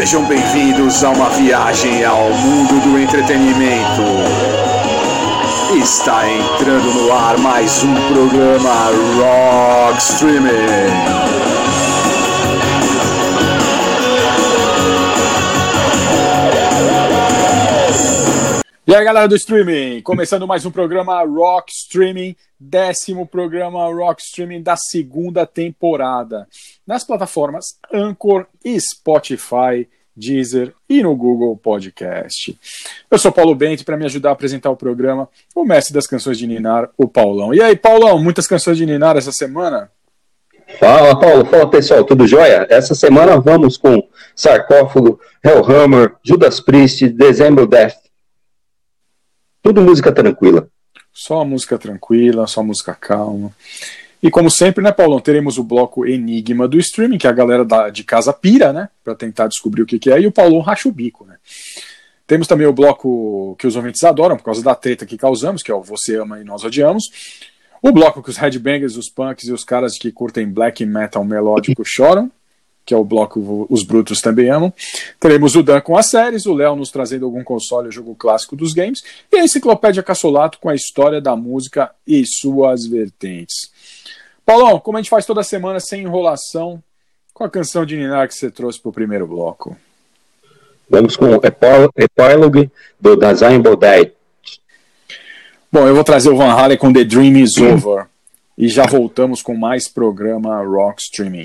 Sejam bem-vindos a uma viagem ao mundo do entretenimento. Está entrando no ar mais um programa Rock Streaming. E aí, galera do streaming, começando mais um programa Rock Streaming, décimo programa Rock Streaming da segunda temporada, nas plataformas Anchor Spotify, Deezer e no Google Podcast. Eu sou Paulo Bento para me ajudar a apresentar o programa, o mestre das canções de Ninar, o Paulão. E aí, Paulão, muitas canções de Ninar essa semana? Fala, Paulo. Fala, pessoal. Tudo jóia? Essa semana vamos com Sarcófago, Hellhammer, Judas Priest, December Death, tudo música tranquila. Só música tranquila, só música calma. E como sempre, né, Paulão, teremos o bloco Enigma do streaming, que a galera da, de casa pira, né, para tentar descobrir o que, que, é, e o Paulão racha o bico, né. Temos também o bloco que os ouvintes adoram, por causa da treta que causamos, que é o Você Ama e Nós Odiamos. O bloco que os headbangers, os punks e os caras que curtem black metal melódico choram que é o bloco Os Brutos Também Amam. Teremos o Dan com as séries, o Léo nos trazendo algum console ou jogo clássico dos games, e a Enciclopédia Cassolato com a história da música e suas vertentes. Paulão, como a gente faz toda semana sem enrolação, qual a canção de Ninar que você trouxe para o primeiro bloco? Vamos com o Epilogue do Design Bodai. Bom, eu vou trazer o Van Halen com The Dream Is Over. E já voltamos com mais programa Rock Streaming.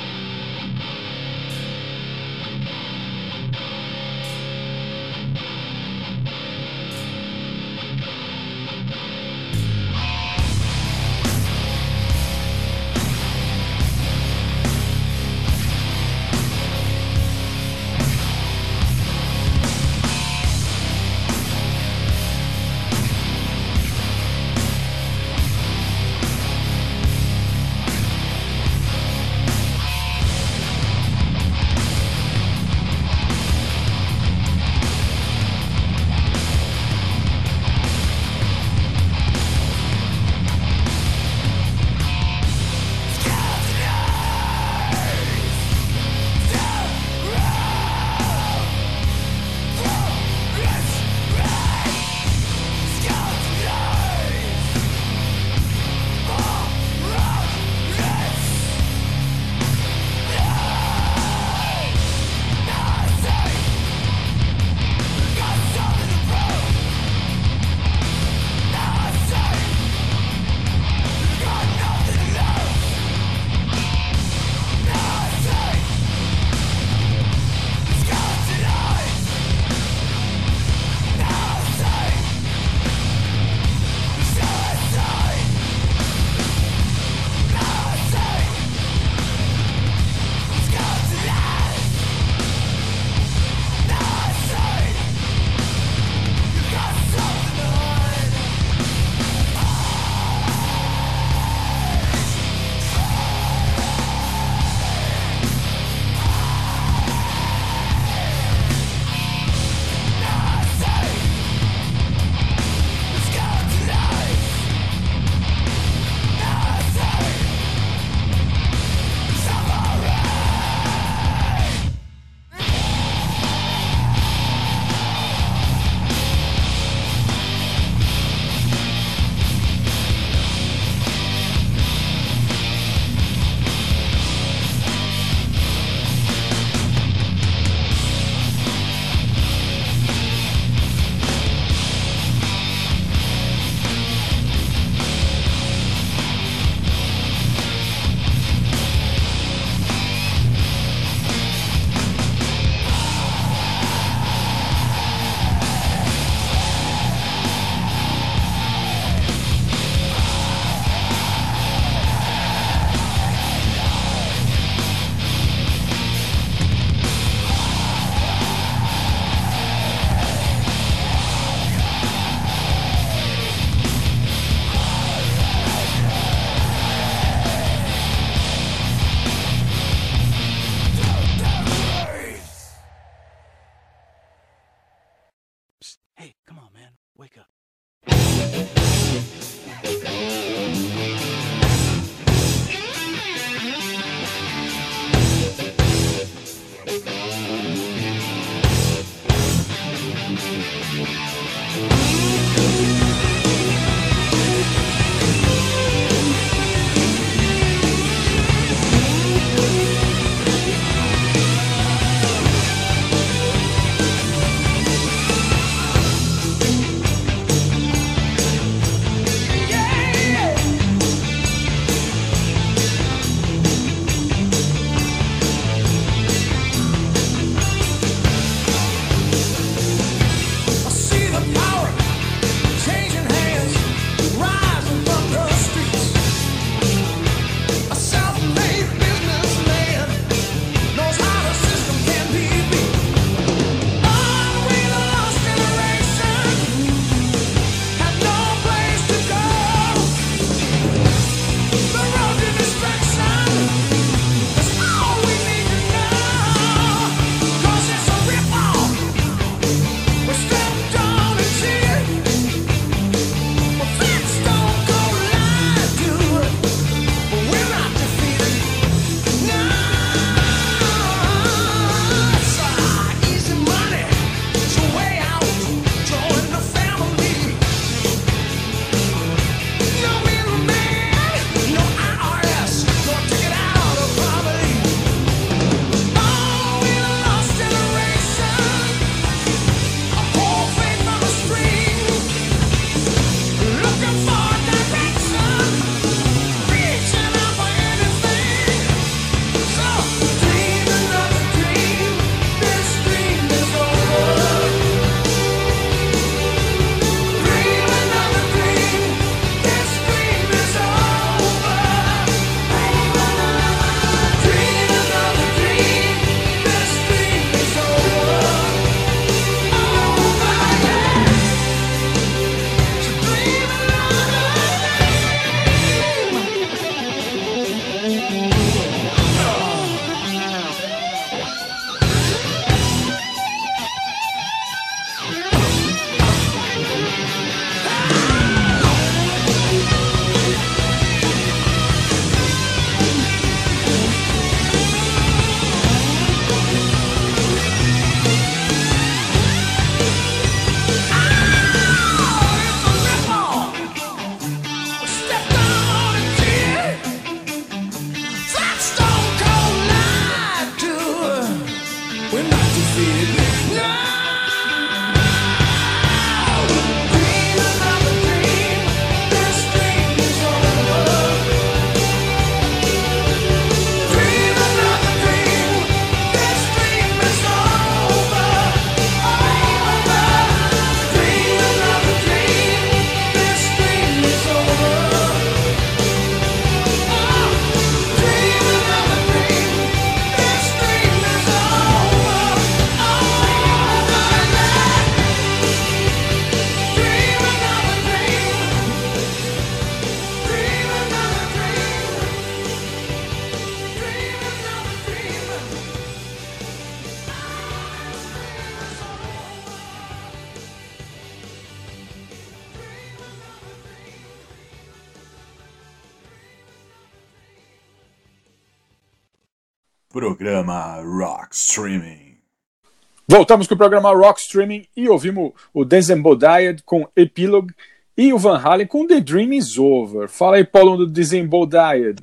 Voltamos com o programa Rock Streaming e ouvimos o Disembodied com Epilogue e o Van Halen com The Dream Is Over. Fala aí, Paulo, do Disembodied.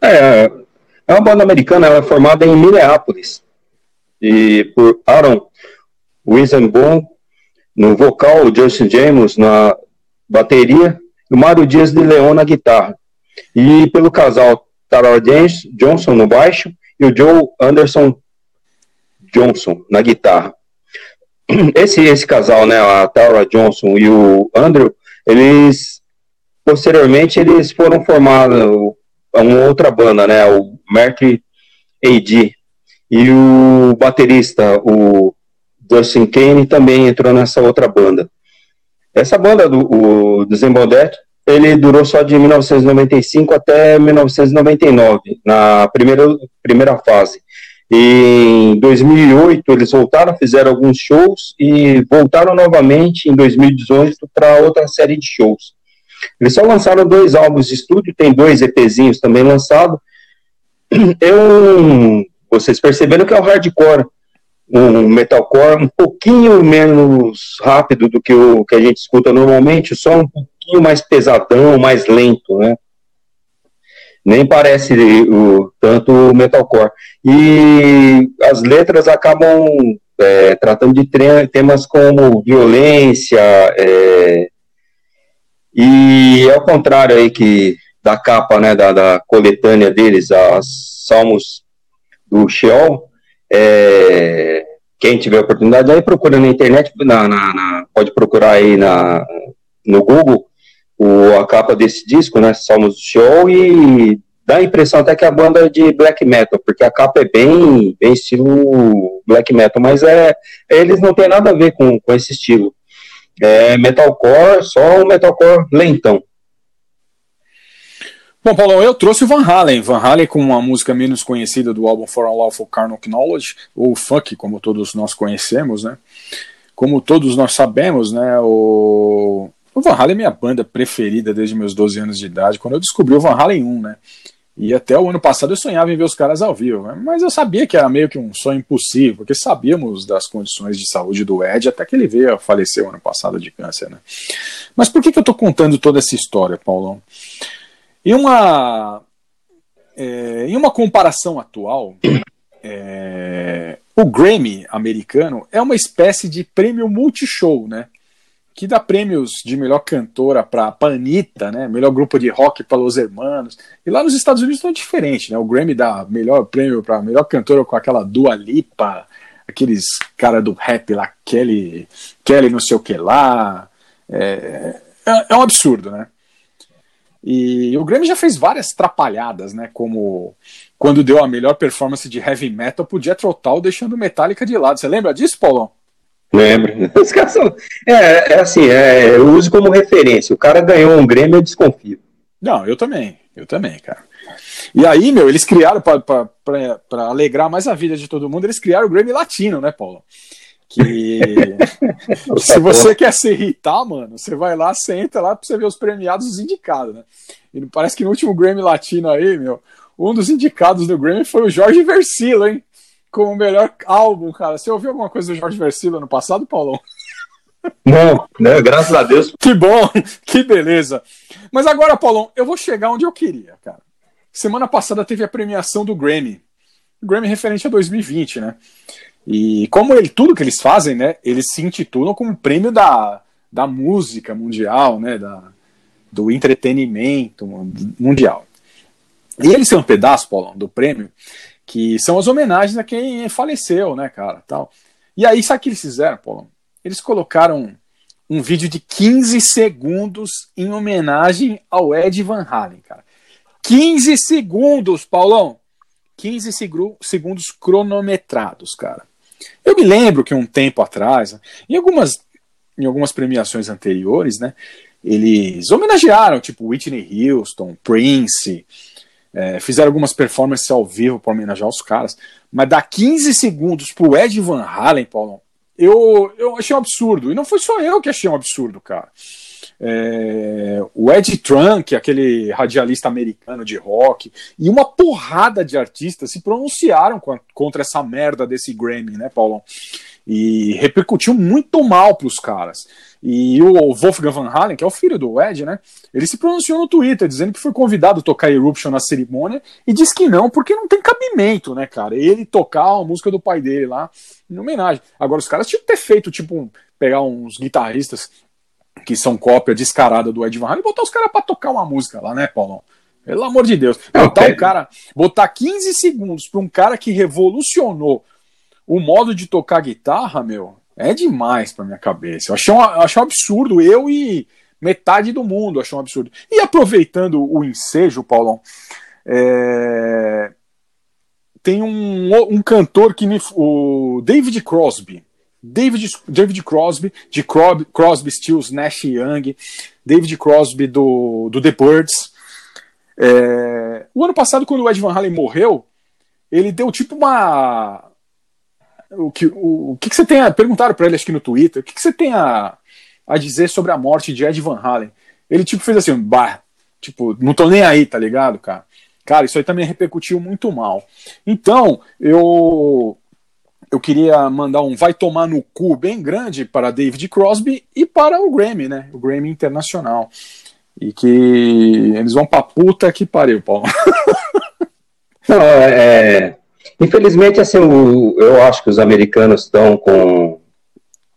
É, é uma banda americana, ela é formada em Minneapolis. E por Aaron Wisenbom no vocal, o Justin James na bateria e o Mário Dias de Leon na guitarra. E pelo casal Tara Johnson no baixo e o Joe Anderson Johnson na guitarra. Esse, esse casal, né, a Tara Johnson e o Andrew, eles posteriormente eles foram formados uma outra banda, né, o Mercury AD. E o baterista, o Dustin Kane, também entrou nessa outra banda. Essa banda do o Desembodet, ele durou só de 1995 até 1999, na primeira, primeira fase. Em 2008 eles voltaram, fizeram alguns shows e voltaram novamente em 2018 para outra série de shows. Eles só lançaram dois álbuns de estúdio, tem dois EPzinhos também lançados. Eu, vocês perceberam que é o hardcore, um metalcore um pouquinho menos rápido do que o que a gente escuta normalmente, só um pouquinho mais pesadão, mais lento, né? Nem parece o, tanto o metalcore. E as letras acabam é, tratando de temas como violência, é, e ao contrário aí que da capa, né, da, da coletânea deles, as Salmos do Sheol, é, quem tiver oportunidade aí procura na internet, na, na, na, pode procurar aí na, no Google o, a capa desse disco, né, Salmos do Show, e dá a impressão até que a banda é de black metal, porque a capa é bem, bem estilo black metal, mas é, eles não tem nada a ver com, com esse estilo. É metalcore, só um metalcore lentão. Bom, Paulo, eu trouxe o Van Halen. Van Halen com uma música menos conhecida do álbum For Unlawful Carnal Knowledge, ou Funk, como todos nós conhecemos, né? Como todos nós sabemos, né? O o Van Halen é minha banda preferida desde meus 12 anos de idade, quando eu descobri o Van Halen 1, né? E até o ano passado eu sonhava em ver os caras ao vivo, né? mas eu sabia que era meio que um sonho impossível, porque sabíamos das condições de saúde do Ed, até que ele veio a falecer o ano passado de câncer, né? Mas por que, que eu estou contando toda essa história, Paulão? Em uma, é, em uma comparação atual, é, o Grammy americano é uma espécie de prêmio multishow, né? Que dá prêmios de melhor cantora para Panita, né? Melhor grupo de rock para Los Hermanos. E lá nos Estados Unidos não é diferente, né? O Grammy dá melhor prêmio para melhor cantora com aquela Dua Lipa, aqueles cara do rap lá, Kelly, Kelly não sei o que lá. É, é, é um absurdo, né? E o Grammy já fez várias trapalhadas, né? Como quando deu a melhor performance de heavy metal pro Jethro Tull, deixando Metallica de lado. Você lembra disso, Paulão? Lembro. Os caras são. É, é assim, é, eu uso como referência. O cara ganhou um Grêmio, eu desconfio. Não, eu também. Eu também, cara. E aí, meu, eles criaram, para alegrar mais a vida de todo mundo, eles criaram o Grammy Latino, né, Paulo? Que se você quer se irritar, mano, você vai lá, senta lá pra você ver os premiados os indicados, né? E parece que no último Grammy Latino aí, meu, um dos indicados do Grammy foi o Jorge Versilo, hein? Como o melhor álbum, cara. Você ouviu alguma coisa do Jorge Versilo ano passado, Paulão? Não, né? Graças a Deus. Que bom, que beleza. Mas agora, Paulão, eu vou chegar onde eu queria, cara. Semana passada teve a premiação do Grammy. Grammy referente a 2020, né? E como ele, tudo que eles fazem, né? Eles se intitulam como prêmio da, da música mundial, né? Da, do entretenimento mundial. E eles são um pedaço, Paulão, do prêmio que são as homenagens a quem faleceu, né, cara, tal. E aí, sabe o que eles fizeram, Paulo? Eles colocaram um vídeo de 15 segundos em homenagem ao Ed Van Halen, cara. 15 segundos, Paulão! 15 segundos cronometrados, cara. Eu me lembro que um tempo atrás, em algumas, em algumas premiações anteriores, né, eles homenagearam, tipo Whitney Houston, Prince, é, fizeram algumas performances ao vivo para homenagear os caras. Mas dar 15 segundos pro Ed Van Halen, Paulo, eu, eu achei um absurdo. E não foi só eu que achei um absurdo, cara. É, o Ed Trunk, aquele radialista americano de rock, e uma porrada de artistas se pronunciaram contra essa merda desse Grammy, né, Paulão? E repercutiu muito mal para os caras. E o Wolfgang Van Halen, que é o filho do Ed, né? Ele se pronunciou no Twitter dizendo que foi convidado a tocar Eruption na cerimônia e disse que não, porque não tem cabimento, né, cara? Ele tocar a música do pai dele lá em homenagem. Agora, os caras tinham que ter feito, tipo, pegar uns guitarristas que são cópia descarada do Ed Van Halen e botar os caras pra tocar uma música lá, né, Paulão? Pelo amor de Deus. Botar o cara, botar 15 segundos pra um cara que revolucionou o modo de tocar guitarra, meu, é demais pra minha cabeça. Eu achei um, achei um absurdo. Eu e metade do mundo achou um absurdo. E aproveitando o ensejo, Paulão, é... tem um, um cantor que me, o David Crosby. David, David Crosby, de Crosby, Stills, Nash Young, David Crosby do, do The Birds. É... o ano passado, quando o Ed Van Halen morreu, ele deu tipo uma o que, o, o que, que você tem a. Perguntaram para ele, acho que no Twitter, o que, que você tem a, a dizer sobre a morte de Ed Van Halen? Ele, tipo, fez assim, bah, tipo, não tô nem aí, tá ligado, cara? Cara, isso aí também repercutiu muito mal. Então, eu eu queria mandar um vai tomar no cu bem grande para David Crosby e para o Grammy, né? O Grammy Internacional. E que eles vão pra puta que pariu, Paulo. Não, é, é Infelizmente, assim, o, eu acho que os americanos estão com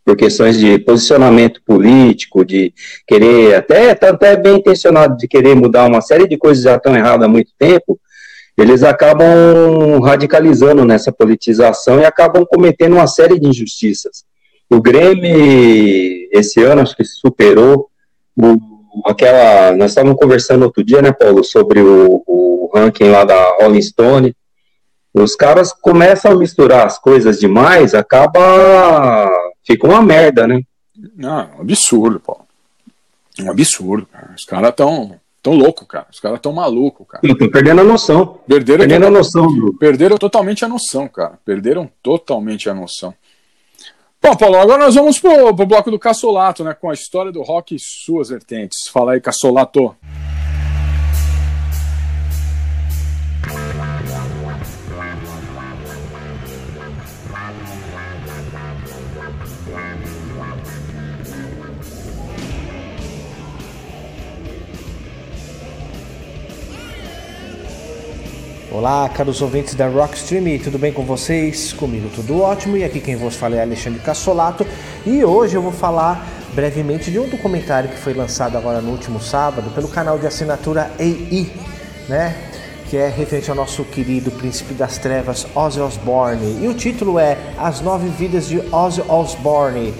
por questões de posicionamento político, de querer, até, tá até bem intencionado de querer mudar uma série de coisas já estão erradas há muito tempo, eles acabam radicalizando nessa politização e acabam cometendo uma série de injustiças. O Grêmio, esse ano, acho que superou o, aquela. Nós estávamos conversando outro dia, né, Paulo, sobre o, o ranking lá da Rolling Stone, os caras começam a misturar as coisas demais, acaba. fica uma merda, né? Não, é um absurdo, pô. É um absurdo, cara. Os caras tão, tão louco, cara. Os caras tão maluco, cara. Estão perdendo a noção. Perderam, perdendo a noção, bro. Perderam totalmente a noção, cara. Perderam totalmente a noção. Bom, Paulo, agora nós vamos pro, pro bloco do Cassolato, né? Com a história do rock e suas vertentes. Fala aí, Cassolato. Olá, caros ouvintes da Rockstream, tudo bem com vocês? Comigo tudo ótimo e aqui quem vos fala é Alexandre Cassolato e hoje eu vou falar brevemente de um documentário que foi lançado agora no último sábado pelo canal de assinatura AI, né? Que é referente ao nosso querido príncipe das trevas Ozzy Osbourne e o título é As Nove Vidas de Ozzy Osbourne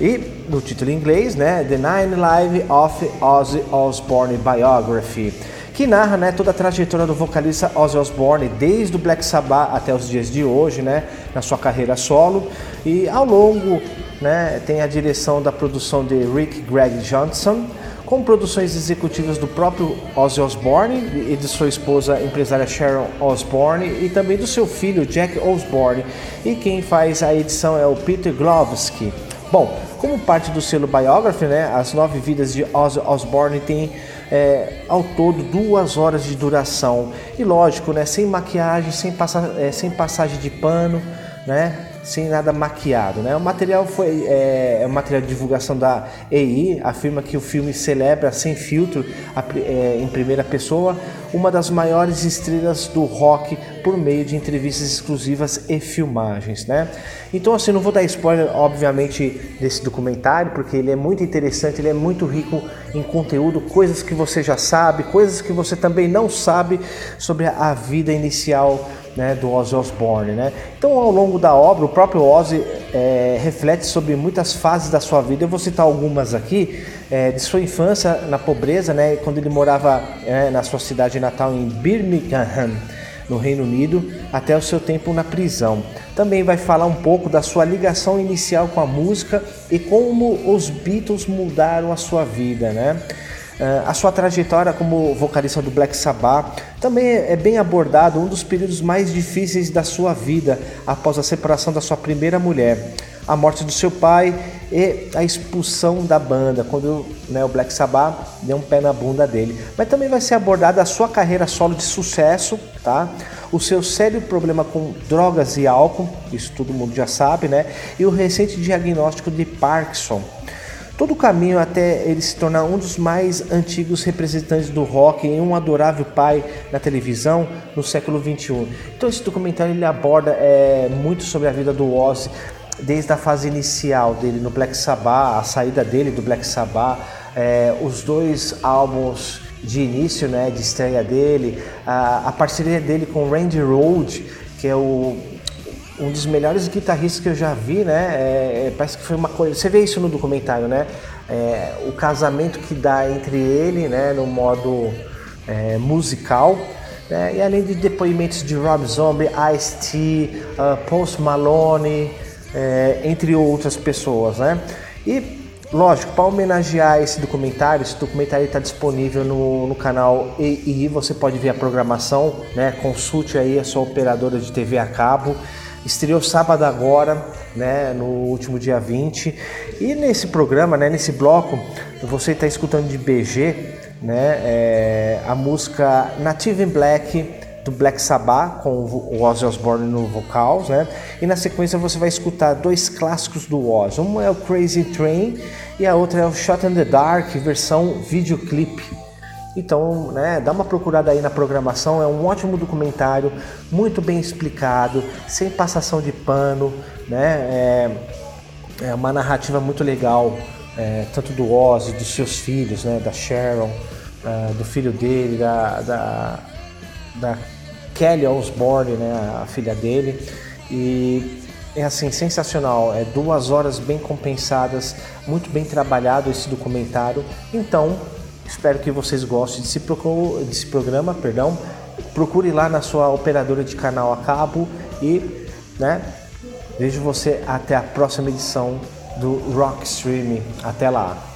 e no título em inglês, né? The Nine Life of Ozzy Osbourne Biography que narra né, toda a trajetória do vocalista Ozzy Osbourne, desde o Black Sabbath até os dias de hoje, né, na sua carreira solo. E ao longo né, tem a direção da produção de Rick Greg Johnson, com produções executivas do próprio Ozzy Osbourne e de sua esposa empresária Sharon Osbourne e também do seu filho Jack Osbourne. E quem faz a edição é o Peter Glovsky. Bom, como parte do selo Biography, né, as nove vidas de Ozzy Osbourne têm é, ao todo duas horas de duração. E lógico, né, sem maquiagem, sem, passa, é, sem passagem de pano, né, sem nada maquiado. Né? O material foi é, é um material de divulgação da EI, afirma que o filme celebra sem filtro a, é, em primeira pessoa uma das maiores estrelas do rock por meio de entrevistas exclusivas e filmagens, né? Então assim, não vou dar spoiler, obviamente, desse documentário, porque ele é muito interessante, ele é muito rico em conteúdo, coisas que você já sabe, coisas que você também não sabe sobre a vida inicial né, do Ozzy Osbourne. Né? Então, ao longo da obra, o próprio Ozzy é, reflete sobre muitas fases da sua vida. Eu vou citar algumas aqui. É, de sua infância na pobreza, né, quando ele morava é, na sua cidade natal em Birmingham, no Reino Unido, até o seu tempo na prisão. Também vai falar um pouco da sua ligação inicial com a música e como os Beatles mudaram a sua vida, né? Uh, a sua trajetória como vocalista do Black Sabbath também é bem abordado um dos períodos mais difíceis da sua vida após a separação da sua primeira mulher. a morte do seu pai e a expulsão da banda, quando né, o Black Sabbath deu um pé na bunda dele. Mas também vai ser abordada a sua carreira solo de sucesso, tá? O seu sério problema com drogas e álcool, isso todo mundo já sabe, né? E o recente diagnóstico de Parkinson. Todo o caminho até ele se tornar um dos mais antigos representantes do rock e um adorável pai na televisão no século 21. Então esse documentário ele aborda é, muito sobre a vida do Ozzy, desde a fase inicial dele no Black Sabbath, a saída dele do Black Sabbath, é, os dois álbuns de início, né, de estreia dele, a, a parceria dele com Randy Rhoads, que é o, um dos melhores guitarristas que eu já vi, né? É, parece que foi uma coisa. Você vê isso no documentário, né? É, o casamento que dá entre ele, né? No modo é, musical. Né? E além de depoimentos de Rob Zombie, Ice-T, uh, Post Malone, é, entre outras pessoas, né? E lógico, para homenagear esse documentário, esse documentário está disponível no, no canal EI, você pode ver a programação, né? Consulte aí a sua operadora de TV a cabo. Estreou sábado agora, né, no último dia 20. E nesse programa, né, nesse bloco, você está escutando de BG, né, é, a música Native in Black do Black Sabbath com o Ozzy Osbourne no vocals, né? E na sequência você vai escutar dois clássicos do Ozzy. Um é o Crazy Train e a outra é o Shot in the Dark, versão videoclipe. Então, né, dá uma procurada aí na programação, é um ótimo documentário, muito bem explicado, sem passação de pano, né? É, é uma narrativa muito legal, é, tanto do Ozzy, dos seus filhos, né, da Sharon, uh, do filho dele, da, da, da Kelly Osbourne, né, a filha dele, e é assim sensacional, é duas horas bem compensadas, muito bem trabalhado esse documentário. Então, espero que vocês gostem desse, desse programa, perdão. Procure lá na sua operadora de canal a cabo e, né, vejo você até a próxima edição do Rock Stream. Até lá.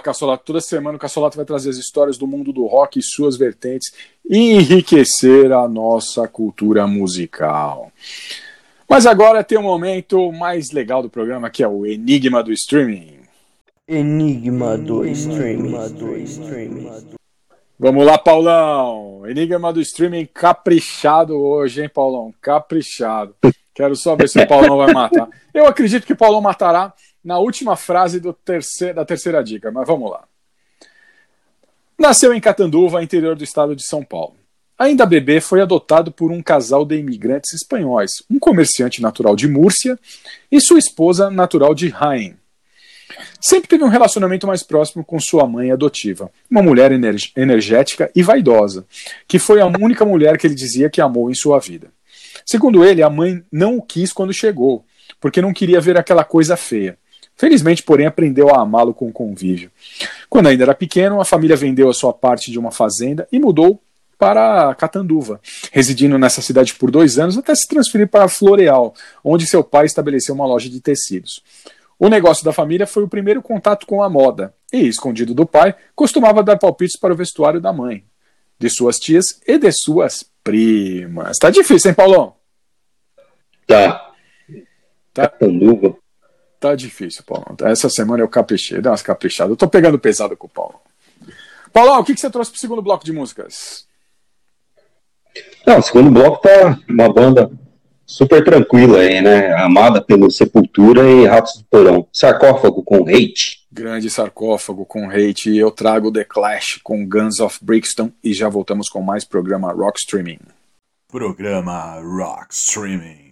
Boa, Cassolato. Toda semana o Cassolato vai trazer as histórias do mundo do rock e suas vertentes e enriquecer a nossa cultura musical. Mas agora tem o um momento mais legal do programa, que é o Enigma do Streaming. Enigma do Streaming. Vamos lá, Paulão. Enigma do Streaming caprichado hoje, hein, Paulão? Caprichado. Quero só ver se o Paulão vai matar. Eu acredito que o Paulão matará na última frase da terceira dica, mas vamos lá. Nasceu em Catanduva, interior do estado de São Paulo. Ainda bebê, foi adotado por um casal de imigrantes espanhóis, um comerciante natural de Múrcia e sua esposa natural de Jaén. Sempre teve um relacionamento mais próximo com sua mãe adotiva, uma mulher energética e vaidosa, que foi a única mulher que ele dizia que amou em sua vida. Segundo ele, a mãe não o quis quando chegou, porque não queria ver aquela coisa feia. Felizmente, porém, aprendeu a amá-lo com o convívio. Quando ainda era pequeno, a família vendeu a sua parte de uma fazenda e mudou para Catanduva, residindo nessa cidade por dois anos até se transferir para Floreal, onde seu pai estabeleceu uma loja de tecidos. O negócio da família foi o primeiro contato com a moda, e, escondido do pai, costumava dar palpites para o vestuário da mãe, de suas tias e de suas primas. Tá difícil, hein, Paulão? Tá. Tá. Catanduva. Tá difícil, Paulo. Essa semana eu caprichei, dei umas caprichadas. Eu tô pegando pesado com o Paulo. Paulo, o que, que você trouxe pro segundo bloco de músicas? Não, o segundo bloco tá uma banda super tranquila aí, né? Amada pelo Sepultura e Ratos do Porão. Sarcófago com Hate. Grande sarcófago com Hate. E eu trago The Clash com Guns of Brixton e já voltamos com mais programa Rock Streaming. Programa Rock Streaming.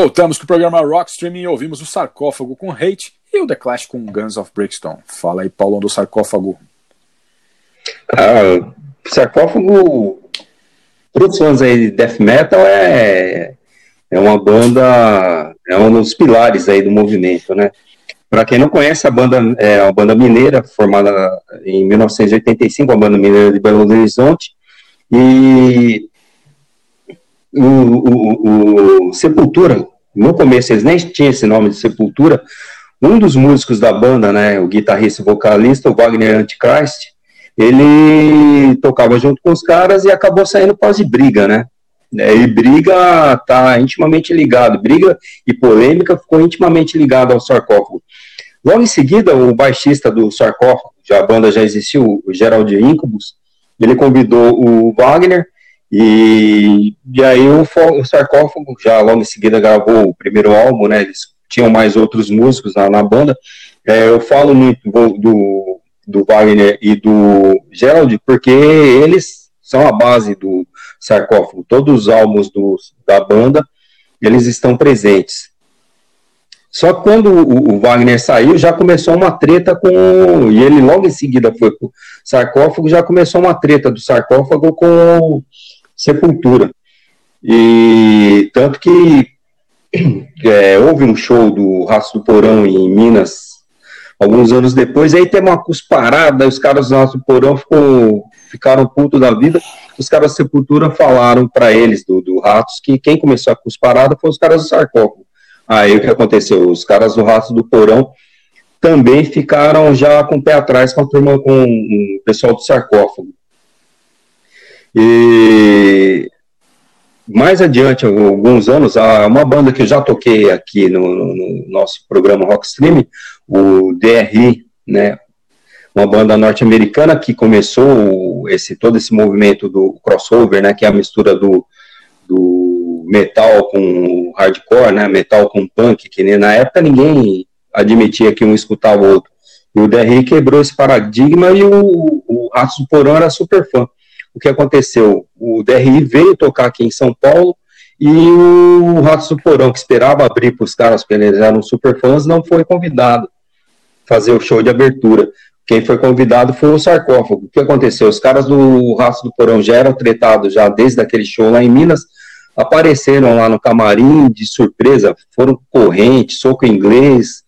Voltamos com o programa Rock Streaming e ouvimos o Sarcófago com Hate e o The Clash com Guns of Brixton. Fala aí, Paulão, do Sarcófago. Ah, sarcófago, para os fãs aí de death metal, é, é uma banda, é um dos pilares aí do movimento, né? Para quem não conhece, a banda é uma banda mineira, formada em 1985, a banda mineira de Belo Horizonte, e o, o, o, Sepultura, no começo eles nem tinham esse nome de Sepultura, um dos músicos da banda, né, o guitarrista e vocalista, o Wagner Antichrist, ele tocava junto com os caras e acabou saindo de briga, né? É, e briga tá intimamente ligado, briga e polêmica ficou intimamente ligado ao sarcófago. Logo em seguida, o baixista do sarcófago, já a banda já existiu, o Gerald Incubus, ele convidou o Wagner e, e aí o, o sarcófago já logo em seguida gravou o primeiro álbum, né? Eles tinham mais outros músicos na, na banda. É, eu falo muito do, do Wagner e do Gerald, porque eles são a base do sarcófago. Todos os álbuns do, da banda, eles estão presentes. Só que quando o, o, Wagner saiu, já começou uma treta com. E ele logo em seguida foi pro sarcófago, já começou uma treta do sarcófago com Sepultura. E tanto que é, houve um show do Raço do Porão em Minas alguns anos depois, aí teve uma cusparada, os caras do nosso porão ficou, ficaram putos da vida, os caras da Sepultura falaram para eles, do, do Ratos, que quem começou a cusparada foi os caras do sarcófago. Aí o que aconteceu? Os caras do Ratos do Porão também ficaram já com o pé atrás com turma, com o pessoal do sarcófago. E mais adiante, alguns anos, uma banda que eu já toquei aqui no, no nosso programa Rockstream, o DRI, né, uma banda norte-americana que começou esse todo esse movimento do crossover, né, que é a mistura do, do metal com hardcore, né, metal com punk, que na época ninguém admitia que um escutava o outro. E o DRI quebrou esse paradigma e o, o Ratos do Porão era super fã. O que aconteceu? O DRI veio tocar aqui em São Paulo e o Ratos do Porão, que esperava abrir para os caras, porque eles eram super fãs, não foi convidado fazer o show de abertura. Quem foi convidado foi o sarcófago. O que aconteceu? Os caras do Raço do Porão já eram tretados já desde aquele show lá em Minas, apareceram lá no camarim de surpresa, foram corrente, soco inglês,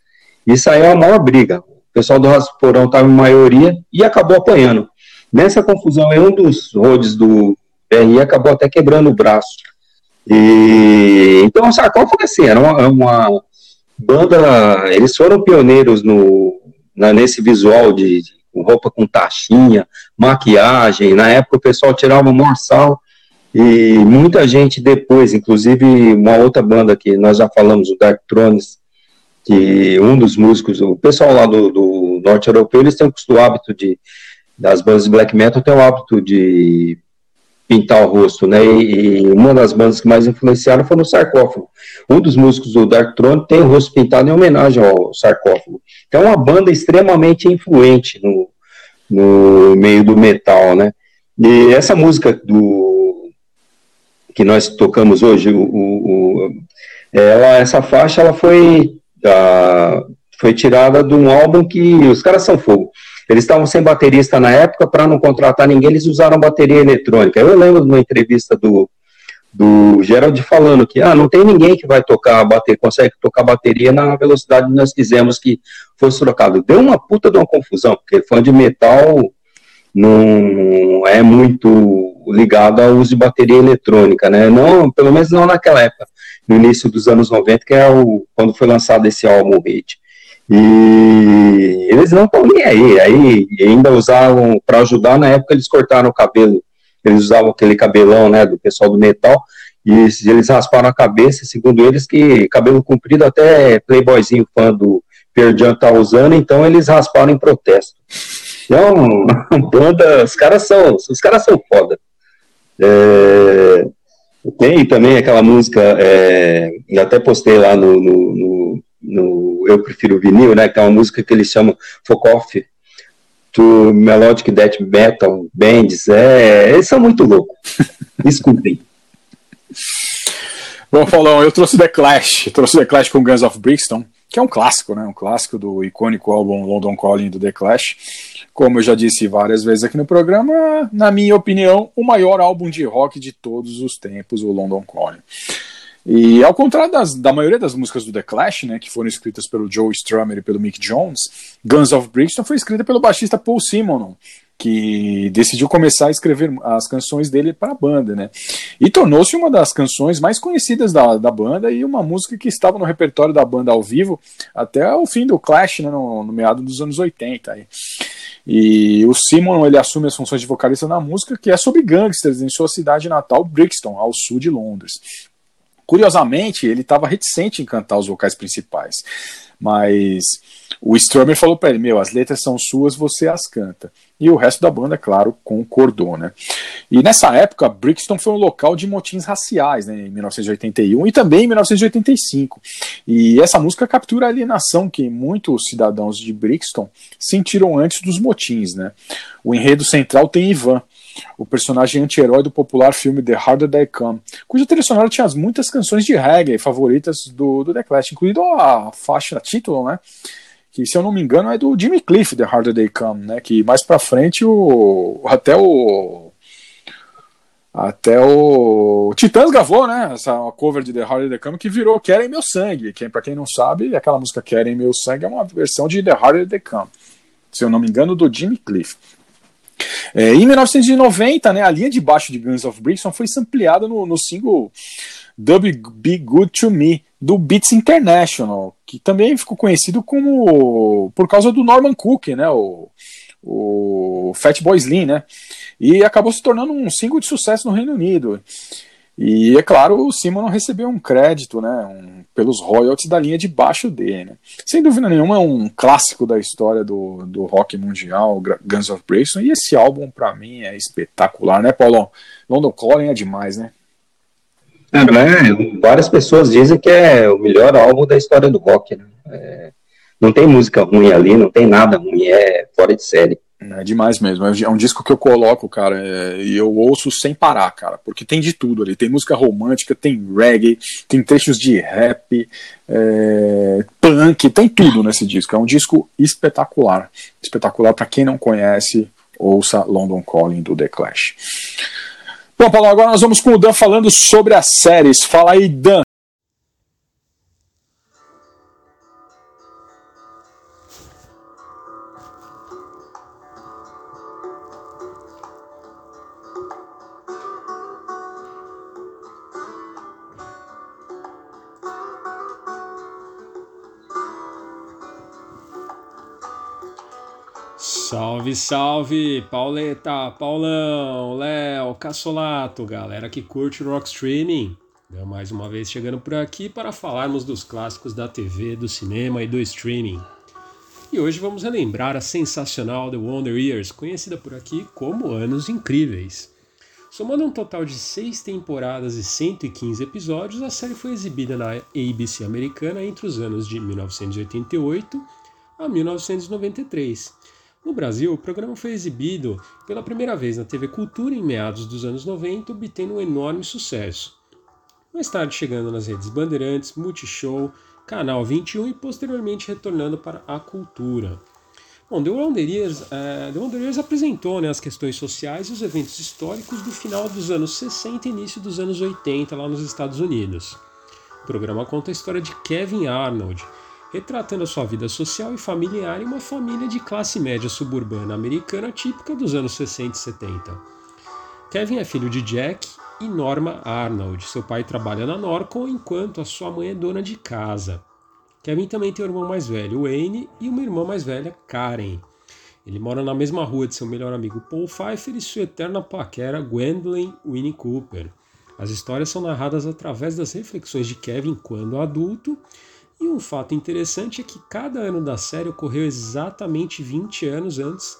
aí é uma maior briga. O pessoal do Raço do Porão estava em maioria e acabou apanhando. Nessa confusão, um dos rodes do BRI acabou até quebrando o braço. E, então, o sarcófago, assim, era uma, uma banda, eles foram pioneiros no, na, nesse visual de, de, roupa com taxinha, maquiagem. Na época o pessoal tirava morsal e muita gente depois, inclusive uma outra banda que nós já falamos, o Dark Thrones, que um dos músicos, o pessoal lá do, do norte europeu, eles têm o hábito de, das bandas de black metal, tem o hábito de pintar o rosto, né? E, uma das bandas que mais influenciaram foi no sarcófago. Um dos músicos do Dark Throne tem o rosto pintado em homenagem ao sarcófago. Então, é uma banda extremamente influente no, no meio do metal, né? E essa música do que nós tocamos hoje, o, o, ela, essa faixa, ela foi, uh, foi tirada de um álbum que os caras são fogo. Eles estavam sem baterista na época, para não contratar ninguém, eles usaram bateria eletrônica. Eu lembro de uma entrevista do, do Gerald falando que ah, não tem ninguém que vai tocar bater, consegue tocar bateria na velocidade que nós quisemos que fosse trocado. Deu uma puta de uma confusão, porque fã de metal não é muito ligado ao uso de bateria eletrônica, né? Não, pelo menos não naquela época, no início dos anos 90, que é o, quando foi lançado esse álbum Hate. E eles não estão nem aí. Aí ainda usavam, para ajudar, na época eles cortaram o cabelo. Eles usavam aquele cabelão, né, do pessoal do metal. E eles rasparam a cabeça, segundo eles, que cabelo comprido até playboyzinho fã do Pearl Jam tá usando, então eles rasparam em protesto. Então, banda, os caras são, os caras são foda. É, tem também aquela música, é, até postei lá no, no, no, no Eu Prefiro Vinil, né, que é uma música que eles chamam Folk Off to Melodic Death Metal Bands, é, eles são muito loucos, escutem. Bom, Paulão, eu trouxe The Clash. Trouxe The Clash com Guns of Brixton, que é um clássico, né? Um clássico do icônico álbum London Calling do The Clash. Como eu já disse várias vezes aqui no programa, na minha opinião, o maior álbum de rock de todos os tempos, o London Calling. E ao contrário das, da maioria das músicas do The Clash, né, que foram escritas pelo Joe Strummer e pelo Mick Jones, Guns of Brixton foi escrita pelo baixista Paul Simonon, que decidiu começar a escrever as canções dele para a banda, né? E tornou-se uma das canções mais conhecidas da, da banda e uma música que estava no repertório da banda ao vivo até o fim do Clash, né, no, no meado dos anos 80. Aí. E o Simon ele assume as funções de vocalista na música, que é sobre gangsters em sua cidade natal, Brixton, ao sul de Londres. Curiosamente, ele estava reticente em cantar os vocais principais, mas o Strummer falou para ele: Meu, as letras são suas, você as canta. E o resto da banda, claro, concordou, né? E nessa época, Brixton foi um local de motins raciais, né, em 1981 e também em 1985. E essa música captura a alienação que muitos cidadãos de Brixton sentiram antes dos motins, né? O enredo central tem Ivan, o personagem anti-herói do popular filme The Harder They Come, cuja trilha sonora tinha muitas canções de reggae favoritas do, do The Clash, incluindo a faixa título, né? Que, se eu não me engano, é do Jimmy Cliff, The Harder They Come, né? Que mais pra frente o. Até o. Até o Titãs gravou, né? Essa cover de The Harder They Come que virou Querem Meu Sangue. Quem, pra quem não sabe, aquela música Querem Meu Sangue é uma versão de The Harder They Come. Se eu não me engano, do Jimmy Cliff. É, em 1990, né, a linha de baixo de Guns of Brixton foi ampliada no, no single Dub Be Good to Me do Beats International, que também ficou conhecido como por causa do Norman Cook, né, o, o Fatboy Slim, né, e acabou se tornando um single de sucesso no Reino Unido. E é claro, o Simon não recebeu um crédito, né, um, pelos royalties da linha de baixo dele. Né. Sem dúvida nenhuma, é um clássico da história do, do rock mundial, Guns of Brixton, e esse álbum, para mim, é espetacular, né, Paulão? London Calling é demais, né? É, né? Várias pessoas dizem que é o melhor álbum da história do rock, né? É, não tem música ruim ali, não tem nada ruim, é fora de série. É demais mesmo. É um disco que eu coloco, cara, é, e eu ouço sem parar, cara, porque tem de tudo ali. Tem música romântica, tem reggae, tem trechos de rap, é, punk, tem tudo nesse disco. É um disco espetacular. Espetacular para quem não conhece, ouça London Calling do The Clash. Bom, Paulo, agora nós vamos com o Dan falando sobre as séries. Fala aí, Dan. Salve, salve, Pauleta, Paulão, Léo, Cassolato, galera que curte rock streaming. Mais uma vez chegando por aqui para falarmos dos clássicos da TV, do cinema e do streaming. E hoje vamos relembrar a sensacional The Wonder Years, conhecida por aqui como Anos Incríveis. Somando um total de seis temporadas e 115 episódios, a série foi exibida na ABC americana entre os anos de 1988 a 1993 no Brasil, o programa foi exibido pela primeira vez na TV Cultura em meados dos anos 90, obtendo um enorme sucesso. Mais tarde chegando nas redes Bandeirantes, Multishow, Canal 21 e posteriormente retornando para a Cultura. Bom, The Wonder Years, uh, The Wonder Years apresentou né, as questões sociais e os eventos históricos do final dos anos 60 e início dos anos 80 lá nos Estados Unidos. O programa conta a história de Kevin Arnold, retratando a sua vida social e familiar em uma família de classe média suburbana americana típica dos anos 60 e 70. Kevin é filho de Jack e Norma Arnold. Seu pai trabalha na Norcon enquanto a sua mãe é dona de casa. Kevin também tem um irmão mais velho, Wayne, e uma irmã mais velha, Karen. Ele mora na mesma rua de seu melhor amigo Paul Pfeiffer e sua eterna paquera Gwendolyn Winnie Cooper. As histórias são narradas através das reflexões de Kevin quando adulto e um fato interessante é que cada ano da série ocorreu exatamente 20 anos antes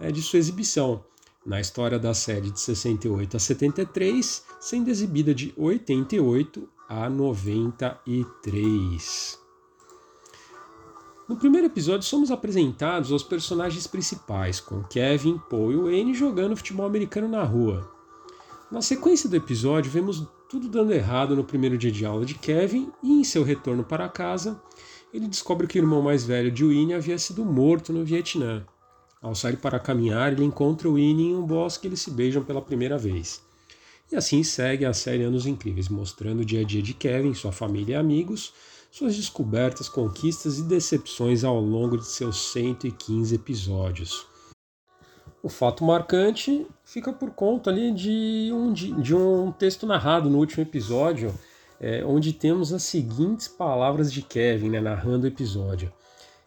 é, de sua exibição. Na história da série de 68 a 73, sendo exibida de 88 a 93. No primeiro episódio, somos apresentados aos personagens principais, com Kevin, Paul e Wayne jogando futebol americano na rua. Na sequência do episódio, vemos tudo dando errado no primeiro dia de aula de Kevin e em seu retorno para casa, ele descobre que o irmão mais velho de Winnie havia sido morto no Vietnã. Ao sair para caminhar, ele encontra Winnie em um bosque e eles se beijam pela primeira vez. E assim segue a série Anos Incríveis, mostrando o dia a dia de Kevin, sua família e amigos, suas descobertas, conquistas e decepções ao longo de seus 115 episódios. O fato marcante fica por conta ali de um, de, um texto narrado no último episódio, é, onde temos as seguintes palavras de Kevin né, narrando o episódio.